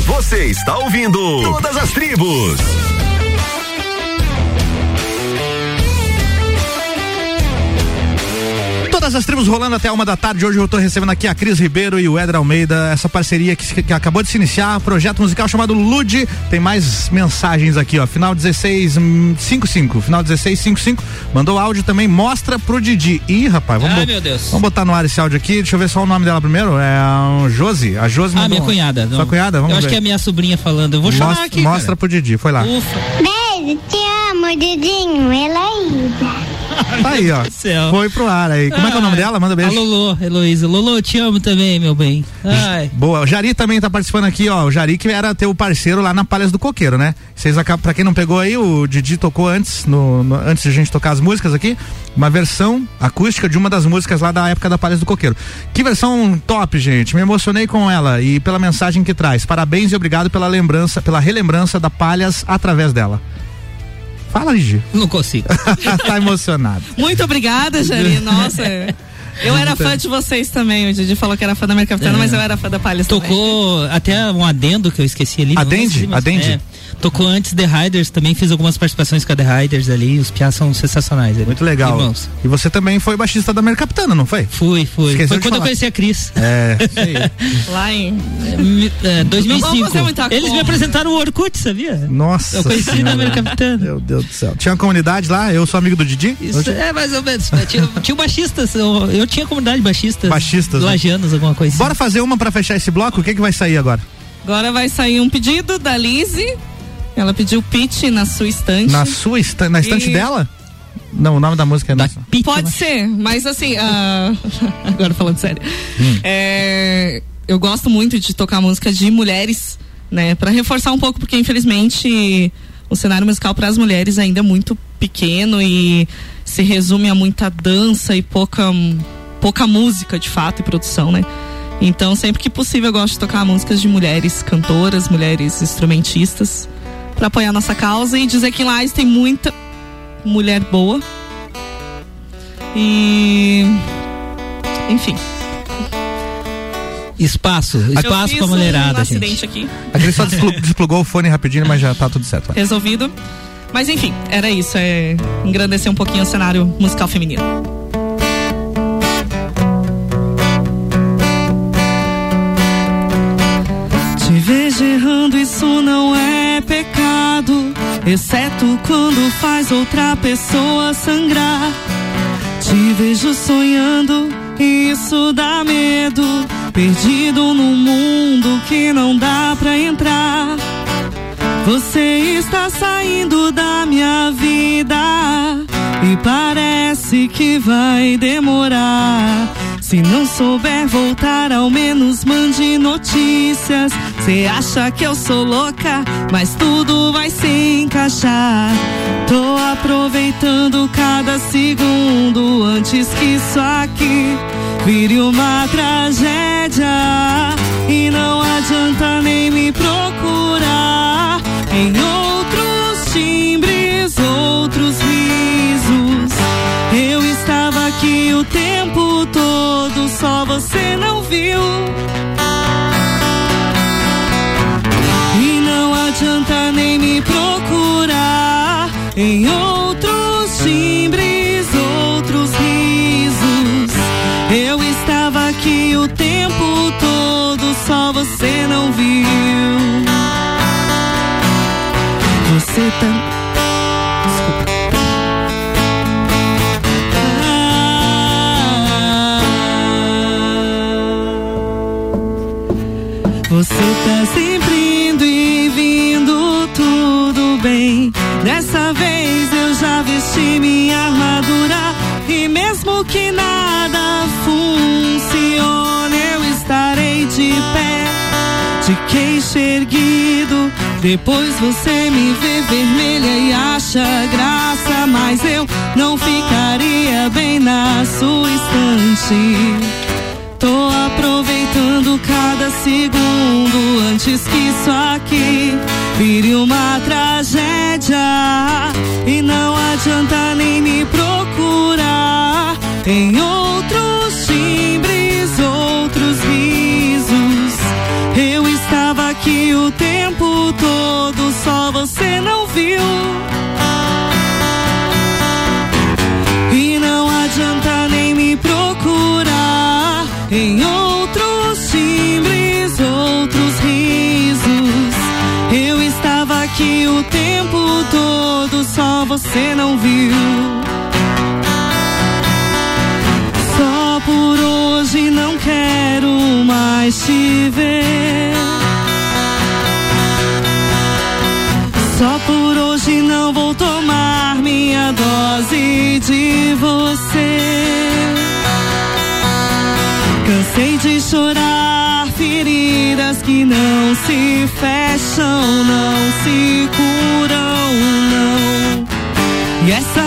Você está ouvindo Todas as Tribos. Todas as tribos rolando até uma da tarde. Hoje eu tô recebendo aqui a Cris Ribeiro e o Edra Almeida. Essa parceria que, que acabou de se iniciar. Projeto musical chamado Lude. Tem mais mensagens aqui, ó. Final 1655. Final 1655. Mandou áudio também. Mostra pro Didi. Ih, rapaz, vamos, Ai, meu Deus. vamos botar no ar esse áudio aqui. Deixa eu ver só o nome dela primeiro. É a Josi. A Josi Ah, minha um- cunhada. Sua não. cunhada? Vamos Eu acho ver. que é a minha sobrinha falando. Eu vou chamar mostra, aqui. Mostra pro Didi. Foi lá. Ufa. Beijo, te amo, Didinho, Elaída. Tá aí, ó. Foi pro ar aí. Como é que é o nome dela? Manda beijo. A Lolo, Heloísa. Lolo, te amo também, meu bem. Ai. Boa, o Jari também tá participando aqui, ó. O Jari que era teu parceiro lá na Palhas do Coqueiro, né? Vocês acabam, pra quem não pegou aí, o Didi tocou antes, no, no- antes de a gente tocar as músicas aqui, uma versão acústica de uma das músicas lá da época da Palhas do Coqueiro. Que versão top, gente. Me emocionei com ela e pela mensagem que traz. Parabéns e obrigado pela lembrança, pela relembrança da Palhas através dela. Fala, Didi. Não consigo. tá emocionado. Muito obrigada, Jari. Nossa. Eu era fã de vocês também. O Didi falou que era fã da minha capitana, É. mas eu era fã da também. Tocou até um adendo que eu esqueci ali. Adende? mas- Adende? é. Tocou antes The Riders, também fiz algumas participações com a The Riders ali. Os piás são sensacionais. ali. Muito legal. Irmãos. E você também foi baixista da Mercapitana, não foi? Fui, fui. Esqueceu Foi quando eu falar. conheci a Cris. É, isso aí. Lá em. É, 2005. Não vamos fazer muita Eles me apresentaram o Orkut, sabia? Nossa. Eu conheci Senhora. na Mercapitana. Meu Deus do céu. Tinha uma comunidade lá, eu sou amigo do Didi? Isso é mais ou menos. Tinha, tinha baixistas, eu, eu tinha comunidade baixistas. Baixistas, né? Lagianos, alguma coisa assim. Bora fazer uma pra fechar esse bloco? O que que vai sair agora? Agora vai sair um pedido da Lizzie. Ela pediu pitch na sua estante. Na sua esta- na estante E- dela? Não, o nome da música é nossa. Pode ser, mas assim, ah, agora falando sério. Hum. É, eu gosto muito de tocar música de mulheres, né? Pra reforçar um pouco, porque infelizmente o cenário musical para as mulheres ainda é muito pequeno e se resume a muita dança e pouca, pouca música de fato e produção, né? Então, sempre que possível, eu gosto de tocar músicas de mulheres cantoras, mulheres instrumentistas, para apoiar nossa causa e dizer que em Lages tem muita mulher boa. E. Enfim. Espaço, espaço pra mulherada, um gente. acidente aqui, A Cris só desplu- desplugou o fone rapidinho, mas já tá tudo certo. vai. resolvido. Mas enfim, era isso, é engrandecer um pouquinho o cenário musical feminino. Te vejo errando, isso não é pecado. Exceto quando faz outra pessoa sangrar. Te vejo sonhando, e isso dá medo. Perdido num mundo que não dá pra entrar. Você está saindo da minha vida e parece que vai demorar. Se não souber voltar, ao menos mande notícias. Cê acha que eu sou louca, mas tudo vai se encaixar. Tô aproveitando cada segundo antes que isso aqui vire uma tragédia. E não adianta nem me procurar em outros timbres, outros risos. Eu estava aqui o tempo todo, só você não viu. E não adianta nem me procurar em outros timbres, outros risos. Eu estava aqui o tempo todo, só você não viu. Você tá. Tá sempre indo e vindo, tudo bem. Dessa vez eu já vesti minha armadura. E mesmo que nada funcione, eu estarei de pé, de queixo erguido. Depois você me vê vermelha e acha graça, mas eu não ficaria bem na sua estante. Tô aproveitando cada segundo antes que isso aqui vire uma tragédia. E não adianta nem me procurar Em outros timbres, outros risos. Eu estava aqui o tempo todo, só você não viu. Você não viu. Só por hoje não quero mais te ver. Só por hoje não vou tomar minha dose de você. Cansei de chorar feridas que não se fecham, não se curam,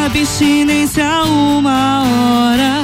abstinência uma hora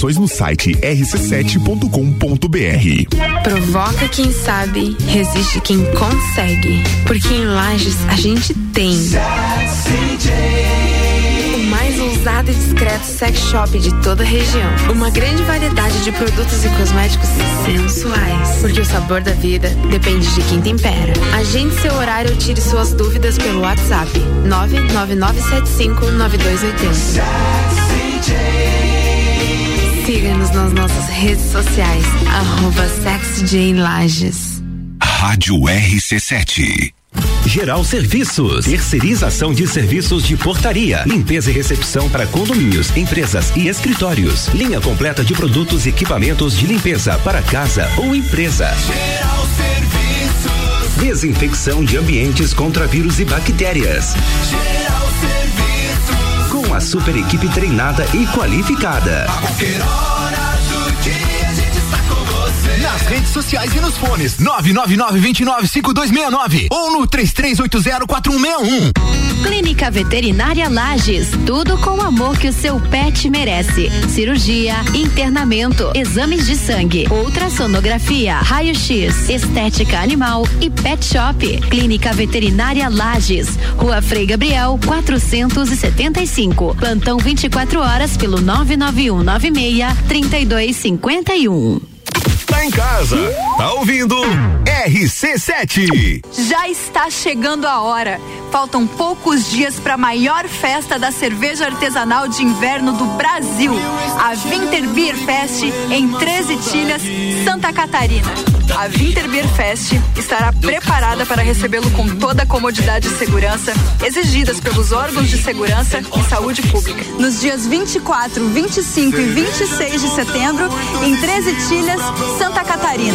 informações no site rc7.com.br. Provoca quem sabe, resiste quem consegue. Porque em Lages a gente tem. O mais ousado e discreto sex shop de toda a região. Uma grande variedade de produtos e cosméticos sensuais. Porque o sabor da vida depende de quem tempera. Agende seu horário ou tire suas dúvidas pelo WhatsApp 999759280. Siga-nos nas nossas redes sociais, arroba SexyJaneLages. Rádio RC7. Geral Serviços, terceirização de serviços de portaria, limpeza e recepção para condomínios, empresas e escritórios. Linha completa de produtos e equipamentos de limpeza para casa ou empresa. Geral Serviços. Desinfecção de ambientes contra vírus e bactérias. Geral Serviços. Super equipe treinada e qualificada. Nas redes sociais e nos fones 999-295269 ou no 33804161. Clínica Veterinária Lages, tudo com o amor que o seu pet merece. Cirurgia, internamento, exames de sangue, ultrassonografia, raio-x, estética animal e pet shop. Clínica Veterinária Lages, Rua Frei Gabriel, 475. Plantão 24 horas pelo 99196 3251. Em casa, tá ouvindo RC7. Já está chegando a hora. Faltam poucos dias para a maior festa da cerveja artesanal de inverno do Brasil, a Winter Beer Fest em 13 Tilhas, Santa Catarina. A Winter Beer Fest estará preparada para recebê-lo com toda a comodidade e segurança exigidas pelos órgãos de segurança e saúde pública. Nos dias 24, 25 e 26 de setembro, em 13 Tilhas, Santa Catarina.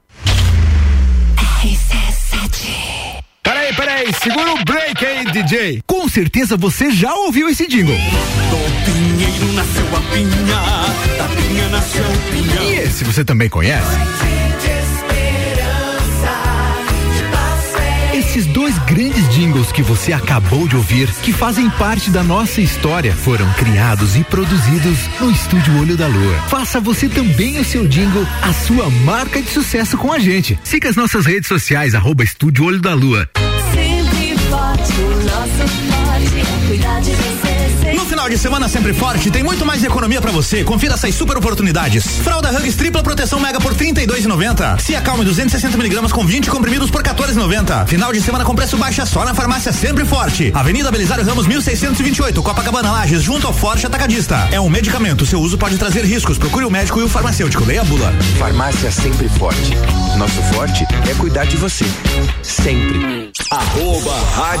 Peraí, peraí, segura o break aí, DJ. Com certeza você já ouviu esse jingle. Do pinheiro nasceu a pinha, da pinha nasceu o pinhão. E esse você também conhece? Esses dois grandes jingles que você acabou de ouvir, que fazem parte da nossa história, foram criados e produzidos no Estúdio Olho da Lua. Faça você também o seu jingle, a sua marca de sucesso com a gente. Siga as nossas redes sociais, arroba Estúdio Olho da Lua. Forte. o nosso forte é cuidar de você. No final de semana sempre forte, tem muito mais economia pra você. Confira essas super oportunidades. Fralda Hugs tripla proteção mega por 32,90. Se acalme 260 miligramas com 20 comprimidos por 14,90. Final de semana com preço baixa só na farmácia sempre forte. Avenida Belisário Ramos 1628, Copacabana Lages, junto ao Forte Atacadista. É um medicamento, seu uso pode trazer riscos. Procure o médico e o farmacêutico. Leia a bula. Farmácia sempre forte. Nosso forte é cuidar de você. Sempre. Arroba Rádio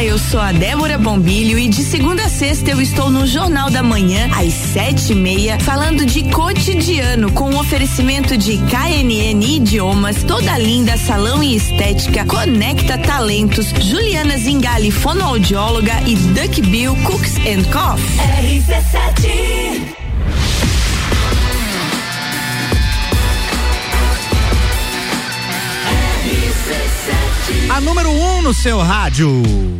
Olá, eu sou a Débora Bombilho e de segunda a sexta eu estou no Jornal da Manhã, às sete e meia, falando de cotidiano, com oferecimento de KNN Idiomas, Toda Linda Salão e Estética, Conecta Talentos, Juliana Zingali, fonoaudióloga e Duck Bill Cooks and Coffee. RC7 A número 1 um no seu rádio.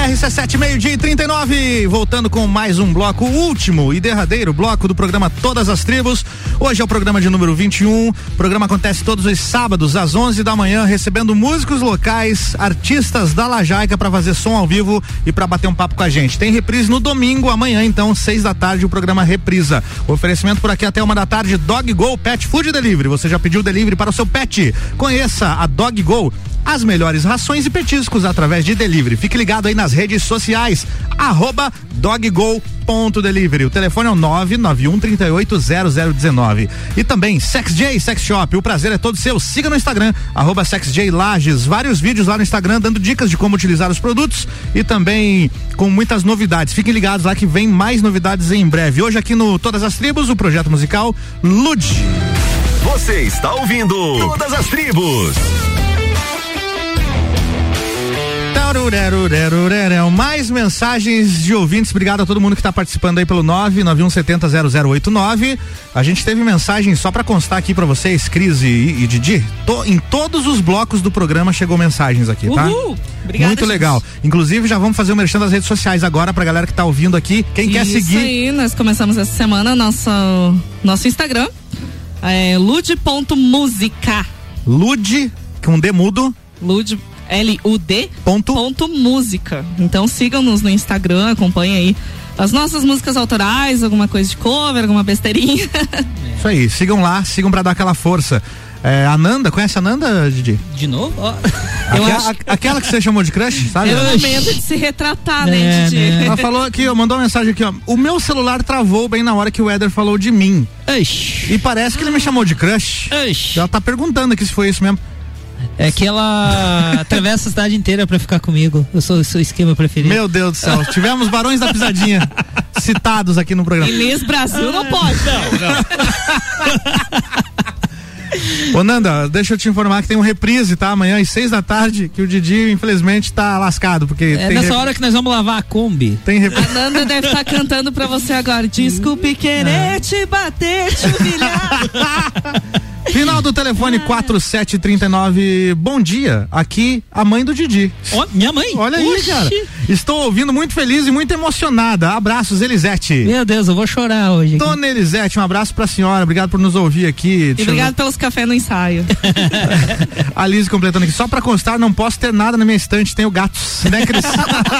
RC7, meio-dia e 39, voltando com mais um bloco, último e derradeiro bloco do programa Todas as Tribos. Hoje é o programa de número 21. O programa acontece todos os sábados, às 11 da manhã, recebendo músicos locais, artistas da Lajaica para fazer som ao vivo e para bater um papo com a gente. Tem reprise no domingo, amanhã, então, seis da tarde, o programa Reprisa. O oferecimento por aqui até uma da tarde, Dog Go Pet Food Delivery. Você já pediu delivery para o seu pet? Conheça a Dog Go. As melhores rações e petiscos através de delivery. Fique ligado aí nas redes sociais. Arroba doggo.delivery. O telefone é o 991380019. E também SexJ Sex Shop. O prazer é todo seu. Siga no Instagram, arroba Lages. Vários vídeos lá no Instagram dando dicas de como utilizar os produtos e também com muitas novidades. Fiquem ligados lá que vem mais novidades em breve. Hoje aqui no Todas as Tribos, o projeto musical Lud. Você está ouvindo Todas as Tribos. Mais mensagens de ouvintes. Obrigado a todo mundo que está participando aí pelo 991700089. A gente teve mensagem só para constar aqui para vocês, Cris e, e Didi. To- em todos os blocos do programa chegou mensagens aqui, tá? Uhul. Obrigada, Muito gente. legal. Inclusive, já vamos fazer o merchan das redes sociais agora pra galera que tá ouvindo aqui. Quem quer Isso seguir. aí, nós começamos essa semana nosso, nosso Instagram. É lude.musica. Lude, com D mudo. Lude, L-U-D. Ponto. Ponto música. Então sigam-nos no Instagram, acompanhem aí as nossas músicas autorais, alguma coisa de cover, alguma besteirinha. Isso aí, sigam lá, sigam pra dar aquela força. É, a Nanda, conhece a Nanda, Didi? De novo? Ó. Aquela, a- aquela que você chamou de crush, sabe? É o momento de se retratar, É, né, Didi? Ela falou aqui, ó, mandou uma mensagem aqui, ó. O meu celular travou bem na hora que o Éder falou de mim. E parece que ele me chamou de crush. Ela tá perguntando aqui se foi isso mesmo. É que ela atravessa a cidade inteira pra ficar comigo. Eu sou o seu esquema preferido. Meu Deus do céu. Tivemos Barões da Pisadinha citados aqui no programa. Inês Brasil não pode. Ô Nanda, deixa eu te informar que tem um reprise, tá? Amanhã às seis da tarde, que o Didi, infelizmente, tá lascado, porque É tem nessa rep- hora que nós vamos lavar a Kombi. Tem reprise. A Nanda deve estar cantando pra você agora. Desculpe querer te bater, te humilhar. Final do telefone 4739. Bom dia. Aqui a mãe do Didi. minha mãe? Olha aí, Oxi. cara. Estou ouvindo muito feliz e muito emocionada. Abraços, Elisete. Meu Deus, eu vou chorar hoje. aqui. Dona Elisete, um abraço pra senhora. Obrigado por nos ouvir aqui. E Deixa eu- obrigado pelos cafés no ensaio. A Liz completando aqui. Só pra constar, não posso ter nada na minha estante. Tenho gatos, né, Cris?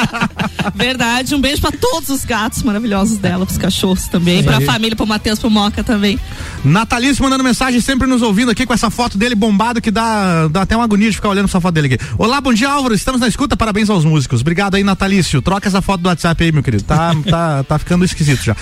Verdade, um beijo pra todos os gatos maravilhosos dela, pros cachorros também, Isso pra família, pro Matheus, pro Moca também. Natalício mandando mensagem, sempre nos ouvindo aqui com essa foto dele bombado que dá, dá até uma agonia de ficar olhando essa foto dele aqui. Olá, bom dia, Álvaro. Estamos na escuta, parabéns aos músicos. Obrigado aí, Natalício. Troca essa foto do WhatsApp aí, meu querido. Tá, tá, tá ficando esquisito já.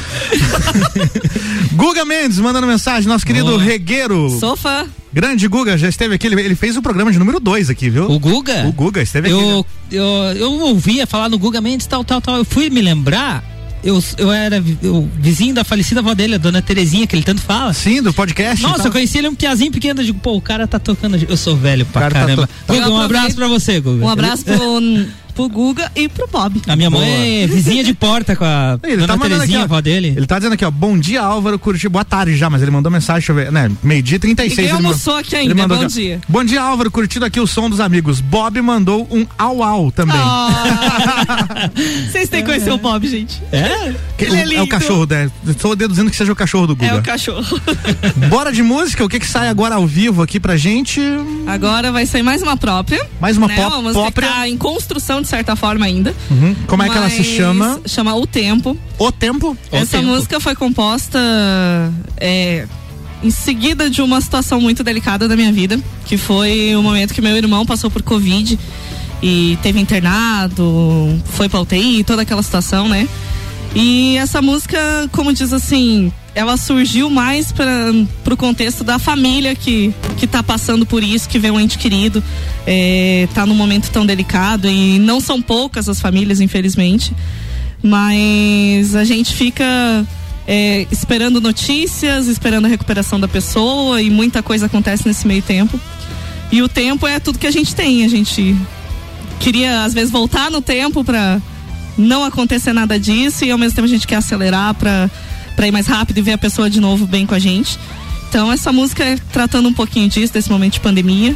Guga Mendes mandando mensagem, nosso querido Boa. regueiro. Sou fã. Grande Guga, já esteve aqui, ele, ele fez o programa de número 2 aqui, viu? O Guga? O Guga esteve aqui. Eu, né? eu, eu ouvia falar no Guga Mendes, tal, tal, tal. Eu fui me lembrar. Eu, eu era eu, vizinho da falecida avó dele, a dona Terezinha, que ele tanto fala. Sim, do podcast. Nossa, eu conheci ele um piazinho pequeno. Eu digo, pô, o cara tá tocando. Eu sou velho pra cara tá caramba. to- Guga, um Eu abraço pra você, Guga. Um abraço pro, pro Guga e pro Bob. A minha mãe é vizinha de porta com a Ele dona tá mandando aqui, Terezinha, ó. avó dele. Ele tá dizendo aqui, ó. Bom dia, Álvaro Curti. Boa tarde já, mas ele mandou mensagem, deixa eu ver. Né, meio-dia e 36. Ninguém ele almoçou aqui ele ainda, mandou bom aqui, dia. Bom dia, Álvaro. Curtindo aqui o som dos amigos. Bob mandou um au-au também. Vocês têm que conhecer o Bob, gente. É? Que- Ele é o- lindo. o cachorro, né? Estou deduzindo que seja o cachorro do Guga. É o cachorro. Bora de música? O que que sai agora ao vivo aqui pra gente? Agora vai sair mais uma própria. Mais uma né? pop- Uma música que própria. tá em construção, de certa forma, ainda. Uhum. Como é que ela se chama? Chama O Tempo. O Tempo? Essa música foi composta é, em seguida de uma situação muito delicada da minha vida, que foi o momento que meu irmão passou por Covid e teve internado, foi pra UTI, toda aquela situação, né? E essa música, como diz assim, ela surgiu mais para pro contexto da família que, que tá passando por isso, que vê um ente querido, é, tá num momento tão delicado e não são poucas as famílias, infelizmente. Mas a gente fica é, esperando notícias, esperando a recuperação da pessoa e muita coisa acontece nesse meio tempo. E o tempo é tudo que a gente tem. A gente queria, às vezes, voltar no tempo para não acontecer nada disso e ao mesmo tempo a gente quer acelerar para para ir mais rápido e ver a pessoa de novo bem com a gente. Então essa música é tratando um pouquinho disso, desse momento de pandemia.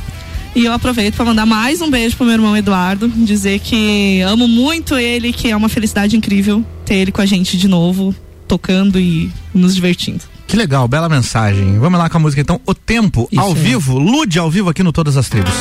E eu aproveito para mandar mais um beijo pro meu irmão Eduardo, dizer que amo muito ele, que é uma felicidade incrível ter ele com a gente de novo, tocando e nos divertindo. Que legal, bela mensagem. Vamos lá com a música então. O Tempo, Isso ao aí. vivo, Lude ao vivo aqui no Todas as Tribos.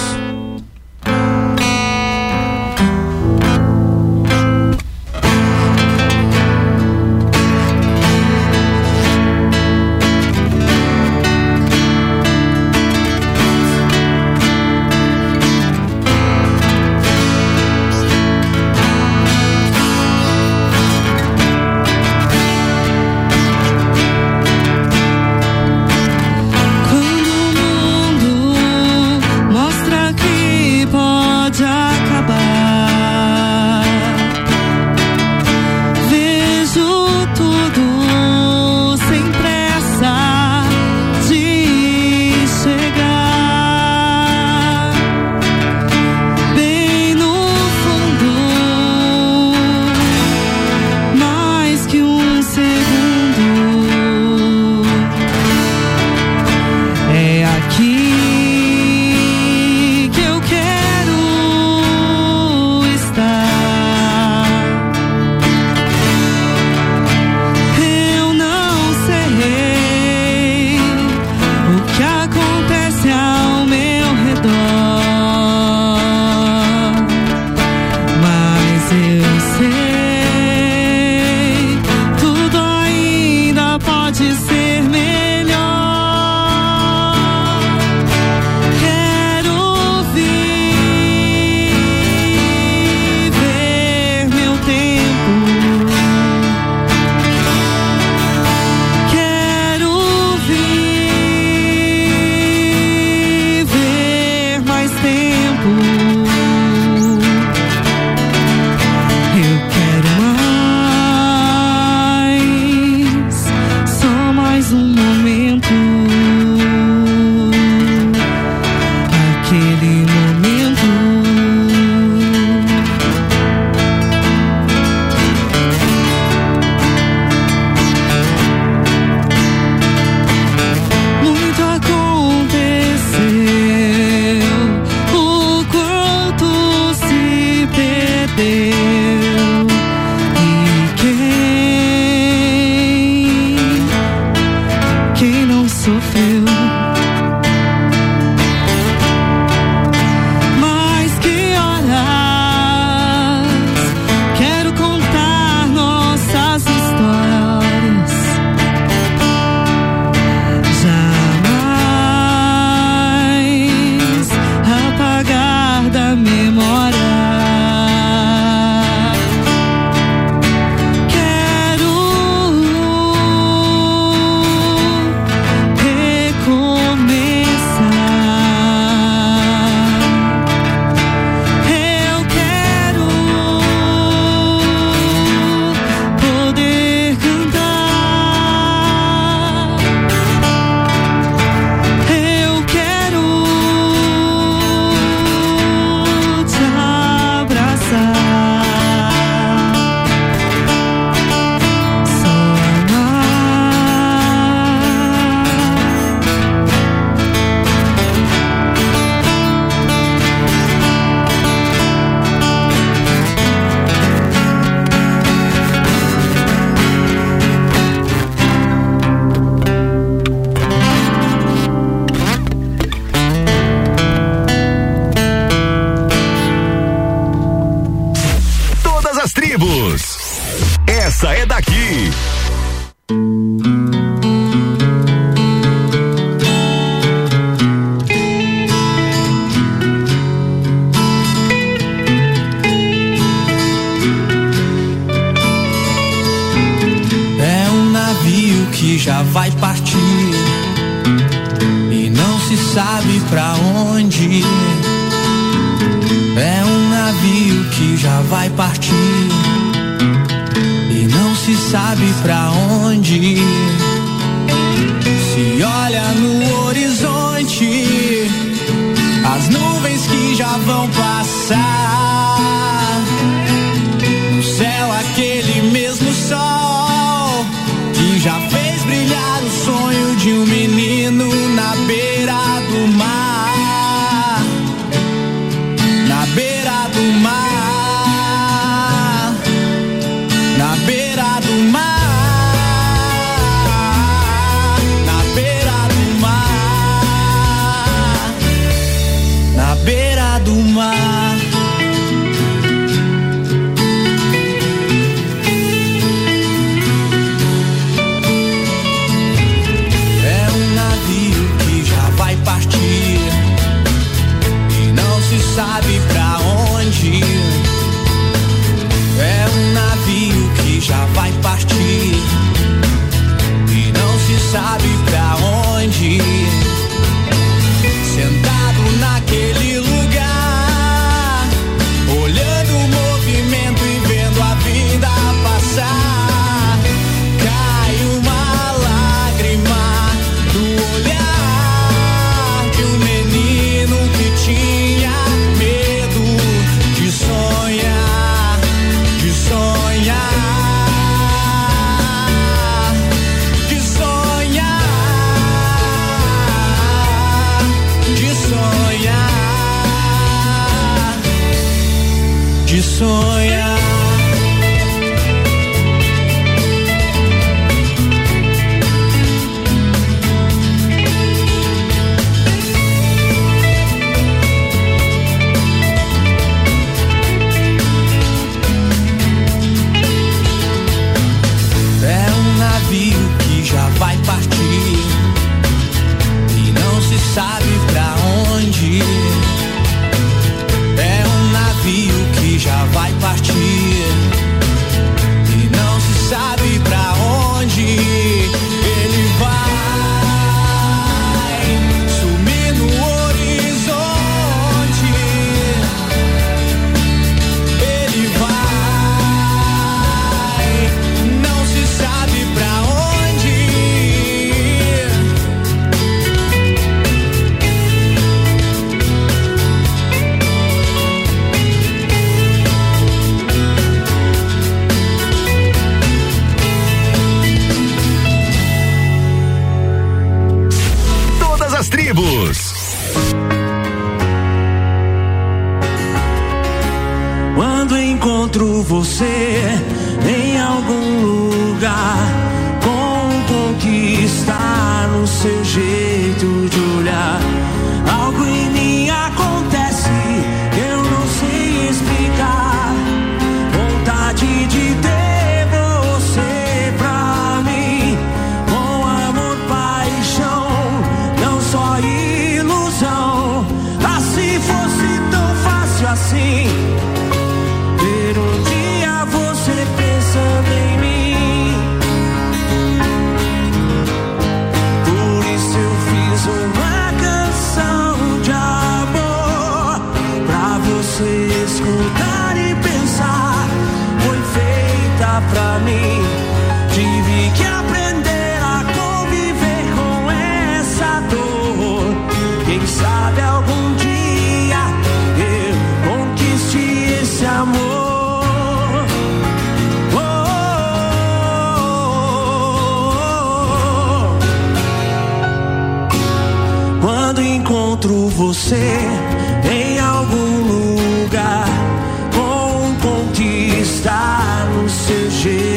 Jeito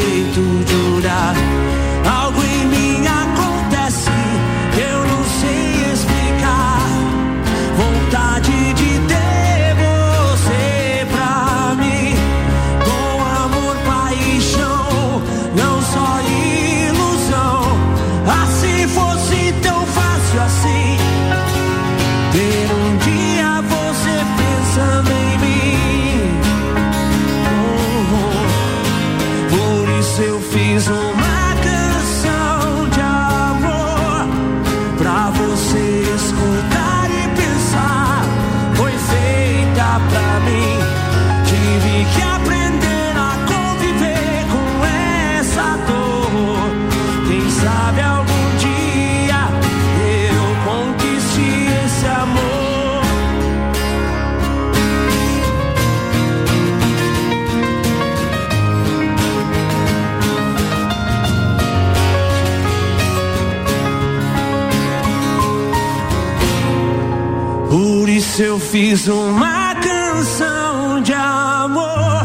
fiz uma canção de amor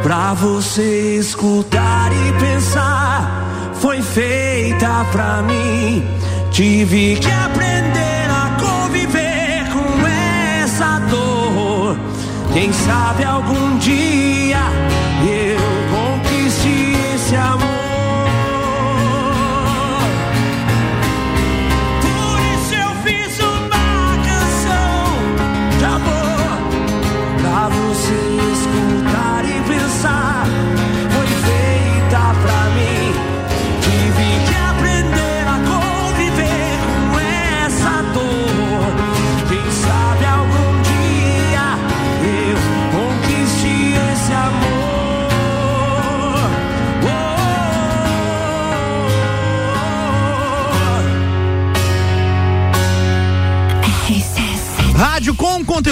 pra você escutar e pensar. Foi feita pra mim. Tive que aprender a conviver com essa dor. Quem sabe algum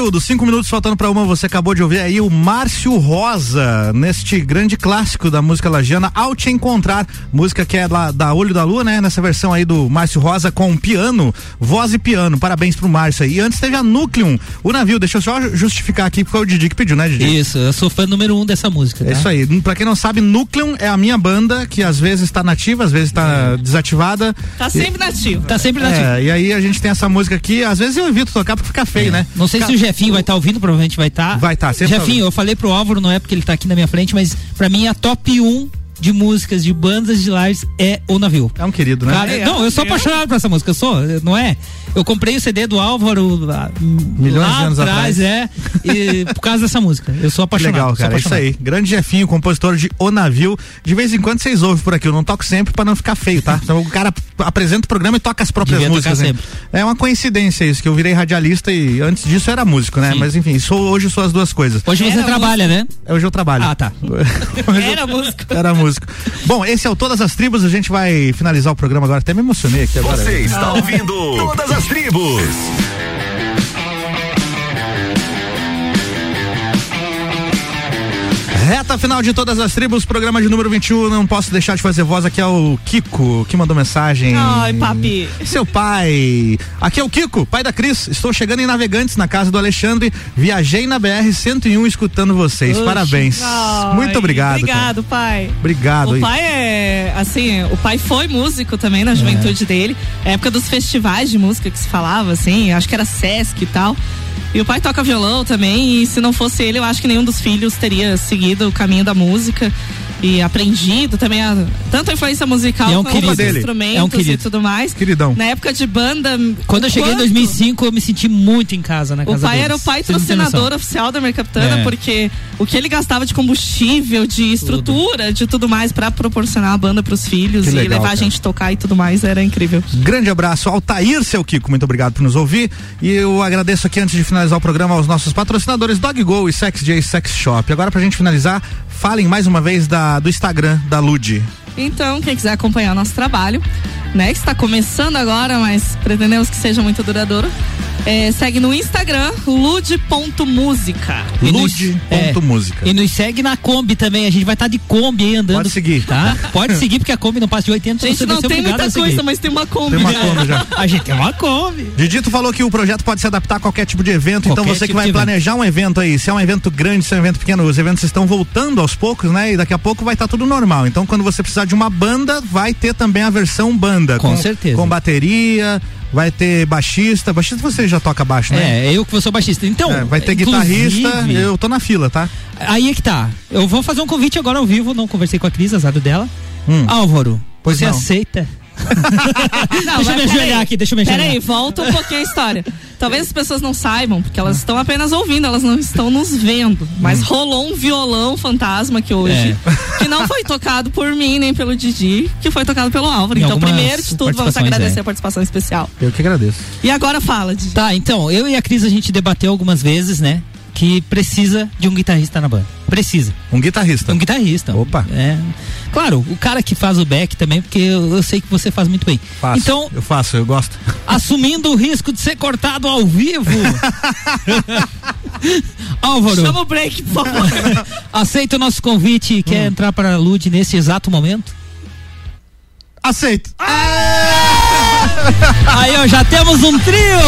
conteúdo, cinco minutos faltando para uma. Você acabou de ouvir aí o Márcio Rosa neste grande clássico da música lagiana, Ao Te Encontrar, música que é lá da Olho da Lua, né? Nessa versão aí do Márcio Rosa com piano, voz e piano. Parabéns pro Márcio aí. E antes teve a Núcleum, o navio. Deixa eu só justificar aqui porque foi o Didi que pediu, né, Didi? Isso, eu sou fã número um dessa música. É isso aí. Pra quem não sabe, Núcleum é a minha banda que às vezes tá nativa, às vezes tá desativada. Tá sempre nativo. Tá sempre nativo. É, e aí a gente tem essa música aqui, às vezes eu evito tocar pra ficar feio, né? Não sei se o Jefinho vai estar ouvindo, provavelmente vai estar. Vai estar, sempre tá Jefinho, eu falei pro Álvaro, não é porque ele tá aqui na minha frente, mas pra mim a top 1 de músicas de bandas de lives é o navio. É um querido, né? Cara, É, não, eu sou apaixonado por essa música, eu sou, não é? Eu comprei o CD do Álvaro lá, Milhões lá de anos atrás. é, e por causa dessa música. Eu sou apaixonado. Legal, cara. Isso apaixonado. aí. Grande Jefinho, compositor de O Navio. De vez em quando vocês ouvem por aqui. Eu não toco sempre pra não ficar feio, tá? Então o cara apresenta o programa e toca as próprias Devia tocar músicas. né? É uma coincidência isso, que eu virei radialista e antes disso eu era músico, né? Mas enfim, sou, hoje sou as duas coisas. Hoje você Era trabalha, né? Hoje eu trabalho. Ah, tá. Era músico. Era músico. Bom, esse é o Todas as Tribos. A gente vai finalizar o programa agora. Até me emocionei aqui agora. Você está ouvindo Todas as Tribos. Reta final de todas as tribos, programa de número 21. Não posso deixar de fazer voz aqui ao Kiko, que mandou mensagem. Ai, papi. Seu pai. Aqui é o Kiko, pai da Cris. Estou chegando em Navegantes, na casa do Alexandre. Viajei na BR 101 escutando vocês. Oxi. Parabéns. Ai, Muito obrigado. Obrigado, pai. Obrigado. O aí. pai é, assim, o pai foi músico também na juventude dele. É época dos festivais de música que se falava, assim, acho que era Sesc e tal. E o pai toca violão também, e se não fosse ele, eu acho que nenhum dos filhos teria seguido o caminho da música e aprendido também a, tanto a influência musical é um quanto os dele. instrumentos É um e tudo mais. Queridão. Na época de banda. Quando eu cheguei em quanto- 2005, eu me senti muito em casa na o casa pai deles. era o têm patrocinador oficial da Mercaptana, É. porque o que ele gastava de combustível, de estrutura, de tudo mais pra proporcionar a banda pros filhos Que e legal, levar cara. a gente tocar e tudo mais, era incrível. Grande abraço ao Tair, seu Kiko, muito obrigado por nos ouvir. E eu agradeço aqui antes de finalizar o programa aos nossos patrocinadores Dog Go e Sex J Sex Shop. Agora pra gente finalizar, falem mais uma vez da, do Instagram da Lud. Então, quem quiser acompanhar o nosso trabalho, né, que está começando agora, mas pretendemos que seja muito duradouro, é, segue no Instagram, lude.música. Nos- Lud.música. E nos segue na Kombi também. A gente vai estar de Kombi aí andando. Pode seguir. Tá? Pode seguir, porque a Kombi não passa de 80 Gente, você vai não tem muita coisa, mas tem uma Kombi. Tem uma né? Kombi já. A gente tem uma Kombi. Didito falou que o projeto pode se adaptar a qualquer tipo de evento, então Qualquer você que tipo vai de evento. planejar um evento aí, se é um evento grande, se é um evento pequeno, os eventos estão voltando aos poucos, né? E daqui a pouco vai estar tudo normal. Então, quando você precisar de uma banda, vai ter também a versão banda. Com certeza. Com bateria, vai ter baixista. Baixista você já toca baixo, né? É, eu que sou baixista. Então, É, vai ter guitarrista, eu tô na fila, tá? Aí é que tá. Eu vou fazer um convite agora ao vivo, não conversei com a Cris, azar dela. Hum. Álvaro, Pois você não. aceita? Não, Deixa eu me ajoelhar aqui, deixa eu me ajoelhar. Peraí, volta um pouquinho a história. Talvez as pessoas não saibam, porque elas estão apenas ouvindo, elas não estão nos vendo. Mas Hum. rolou um violão fantasma aqui hoje, É. que não foi tocado por mim nem pelo Didi, que foi tocado pelo Álvaro. Em Então, primeiro de tudo, vamos agradecer é. a participação especial. Eu que agradeço. E agora fala, Didi. Tá, então, eu e a Cris a gente debateu algumas vezes, né? Que precisa de um guitarrista na banda. Precisa. Um guitarrista. Um guitarrista. Opa. É. Claro, o cara que faz o back também, porque eu, eu sei que você faz muito bem. Faço. Então, Eu faço, eu gosto. assumindo o risco de ser cortado ao vivo. Álvaro, Chama o break, por favor. aceita o nosso convite e quer entrar para a Lud nesse exato momento? Aceito. Aí, ó, já temos um trio!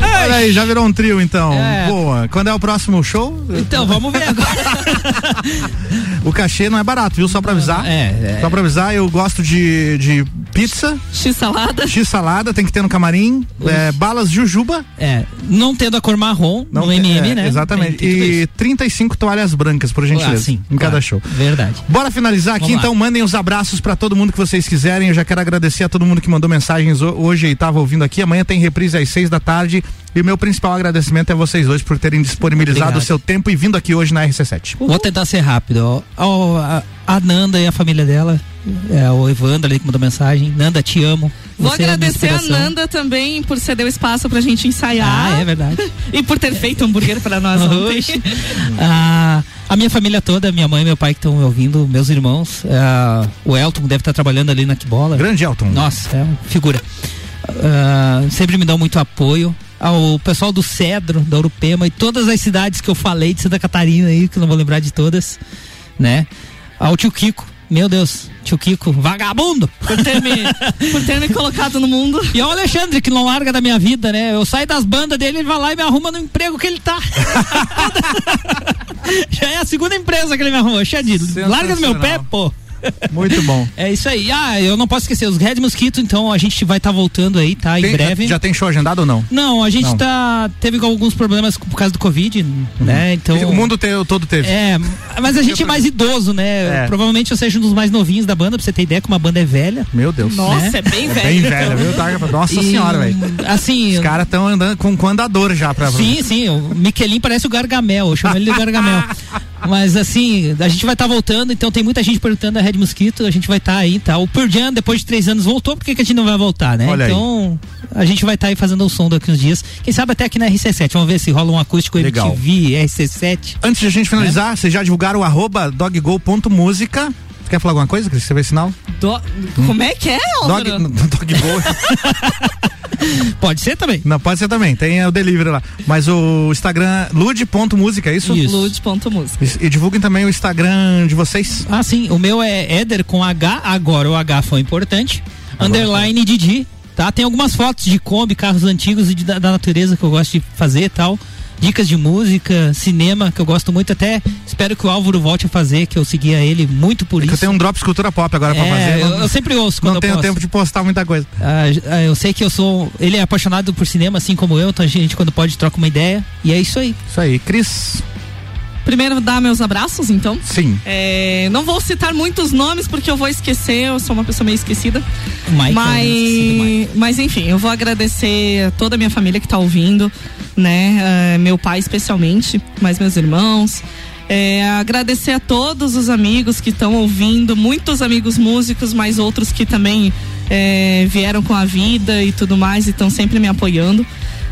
Olha aí, já virou um trio então. É. Boa. Quando é o próximo show? Então, vamos ver agora. O cachê não é barato, viu? Só pra avisar. É, é. Só pra avisar, eu gosto de, de pizza. X-salada. X-salada, tem que ter no camarim. É, balas Jujuba. É, não tendo a cor marrom no MM, né? Exatamente. Tem tudo E 35 toalhas brancas, por gentileza. Ah, sim, em cada claro. show. Verdade. Bora finalizar aqui, Vamos lá. então mandem os abraços pra todo mundo que vocês quiserem. Eu já quero agradecer a todo mundo que mandou mensagens ho- hoje e tava ouvindo aqui. Amanhã tem reprise às seis da tarde. E o meu principal agradecimento é vocês dois por terem disponibilizado Obrigado. o seu tempo e vindo aqui hoje na RC7. Vou tentar ser rápido. Ó, Ó, a, a Nanda e a família dela, é, o Evandro ali que mandou mensagem. Nanda, te amo. Vou Você é a agradecer a inspiração. Nanda também por ceder o espaço pra gente ensaiar. Ah, é verdade. e por ter feito hambúrguer pra nós. Ah, a minha família toda, minha mãe e meu pai que estão me ouvindo, meus irmãos. ah, o Elton deve estar trabalhando ali na Kibola. Grande Elton. Nossa, é uma figura. Ah, sempre me dão muito apoio. Ao pessoal do Cedro, da Urupema e todas as cidades que eu falei de Santa Catarina aí, que eu não vou lembrar de todas, né? Ao tio Kiko, meu Deus, tio Kiko, vagabundo! Por ter, me, por ter me colocado no mundo. E ao Alexandre, que não larga da minha vida, né? Eu saio das bandas dele, ele vai lá e me arruma no emprego que ele tá. Já é a segunda empresa que ele me arrumou. Xadid, larga do meu pé, pô. Muito bom. É isso aí. Ah, eu não posso esquecer, os Red Mosquito, então a gente vai estar voltando aí, tá? Em Tem- breve. Já tem show agendado ou não? Não, a gente Não. tá. Teve alguns problemas por causa do Covid, né? Então. O mundo te- todo teve. É, mas a gente é mais idoso, né? É. Provavelmente eu seja um dos mais novinhos da banda, pra você ter ideia que uma banda é velha. Meu Deus. Nossa, Né? é bem É velho. bem velho, viu? Tá- Nossa E, senhora, velho. Assim. Os caras estão andando com, com andador já pra Sim, sim, o Miquelin parece o Gargamel, eu chamo ele de Gargamel. Mas assim, a gente vai estar voltando, então tem muita gente perguntando da Red Mosquito, a gente vai estar aí, tá? O Pearl Jam, depois de três anos, voltou, por que, que a gente não vai voltar, né? Olha aí. então, a gente vai estar aí fazendo o som daqui uns dias. Quem sabe até aqui na RC7, vamos ver se rola um acústico Legal. MTV, RC7. Antes de a gente finalizar, vocês já divulgaram o arroba doggo.música. Você quer falar alguma coisa, Cris? Você vê sinal? Do- Como é que é, Dog, doggo. Pode ser também. Não, pode ser também. Tem é, o delivery lá. Mas o Instagram, lude.música, é isso? Isso. Lude.música. E, e divulguem também o Instagram de vocês. Ah, sim, o meu é Éder com H, agora o H foi importante. underline Didi, tá? Tem algumas fotos de Kombi, carros antigos e de- da, da natureza que eu gosto de fazer e tal. Dicas de música, cinema, que eu gosto muito. Até espero que o Álvaro volte a fazer, que eu seguia ele muito por É isso. eu tenho um Drops Cultura Pop agora pra É, fazer. eu, eu sempre ouço quando Não eu tenho posso. tempo de postar muita coisa. Ah, ah, eu sei que eu sou. Ele é apaixonado por cinema, assim como eu, então a gente, quando pode, troca uma ideia. E é isso aí. Isso aí. Cris? Primeiro, dar meus abraços, então. Sim. É, não vou citar muitos nomes porque eu vou esquecer, eu sou uma pessoa meio esquecida. Michael, né? Mas, mas enfim, eu vou agradecer a toda a minha família que tá ouvindo, né? É, meu pai especialmente, mais meus irmãos. É, agradecer a todos os amigos que estão ouvindo, muitos amigos músicos, mas outros que também é, vieram com a vida e tudo mais e estão sempre me apoiando.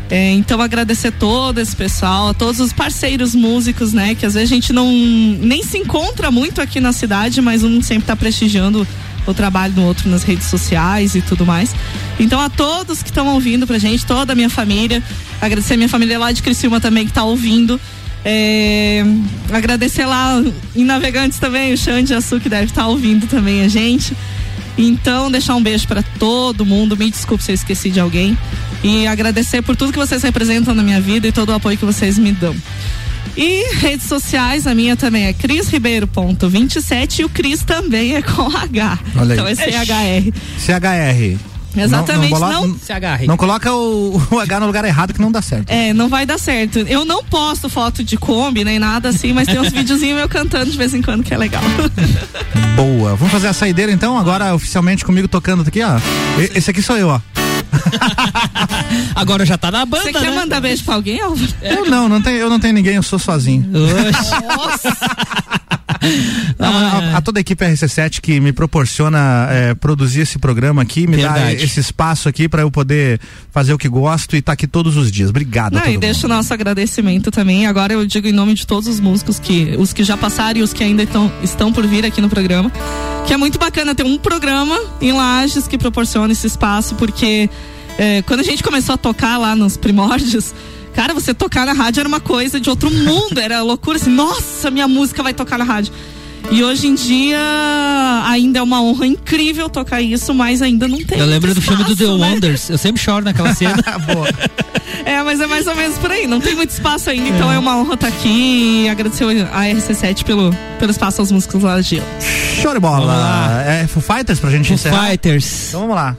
É, então agradecer todo esse pessoal, a todos os parceiros músicos, né? Que às vezes a gente não nem se encontra muito aqui na cidade, mas um sempre tá prestigiando o trabalho do outro nas redes sociais e tudo mais. Então a todos que estão ouvindo pra gente, toda a minha família, agradecer a minha família lá de Criciúma também que tá ouvindo. É, agradecer lá em Navegantes também, o Xande Açu que deve estar ouvindo também a gente. Então, deixar um beijo para todo mundo. Me desculpe se eu esqueci de alguém. E agradecer por tudo que vocês representam na minha vida e todo o apoio que vocês me dão. E redes sociais, a minha também é crisribeiro.27 e o Cris também é com H. Olha aí. Então é CHR. CHR. Exatamente, Não, não- não, Se agarre. não coloca o, o H no lugar errado que não dá certo. É, não vai dar certo. Eu não posto foto de Kombi nem nada assim, mas tem uns videozinhos eu cantando de vez em quando que é legal. Boa. Vamos fazer a saideira então, agora oficialmente comigo tocando aqui, ó. E- Esse aqui sou eu, ó. Agora já tá na banda, Você quer né? mandar beijo pra alguém, Álvaro? Eu não, não tenho, eu não tenho ninguém, eu sou sozinho. Nossa! Não, a, a toda a equipe RC7 que me proporciona é, produzir esse programa aqui, me dá Verdade. esse espaço aqui para eu poder fazer o que gosto e estar aqui todos os dias. Obrigado Não, e mundo. deixa o nosso agradecimento também. Agora eu digo em nome de todos os músicos que os que já passaram e os que ainda estão, estão por vir aqui no programa, que é muito bacana ter um programa em Lages que proporciona esse espaço, porque é, quando a gente começou a tocar lá nos primórdios, Cara, você tocar na rádio era uma coisa de outro mundo, era loucura, assim, nossa, minha música vai tocar na rádio. E hoje em dia ainda é uma honra incrível tocar isso, mas ainda não tem. Eu lembro do filme do The né? Wonders, eu sempre choro naquela cena. é, mas é mais ou menos por aí, não tem muito espaço ainda, então é. então é uma honra estar aqui e agradecer a RC7 pelo, pelo espaço aos músicos lá de Show de bola! É Foo Fighters pra gente Foo encerrar? Fighters. Então vamos lá.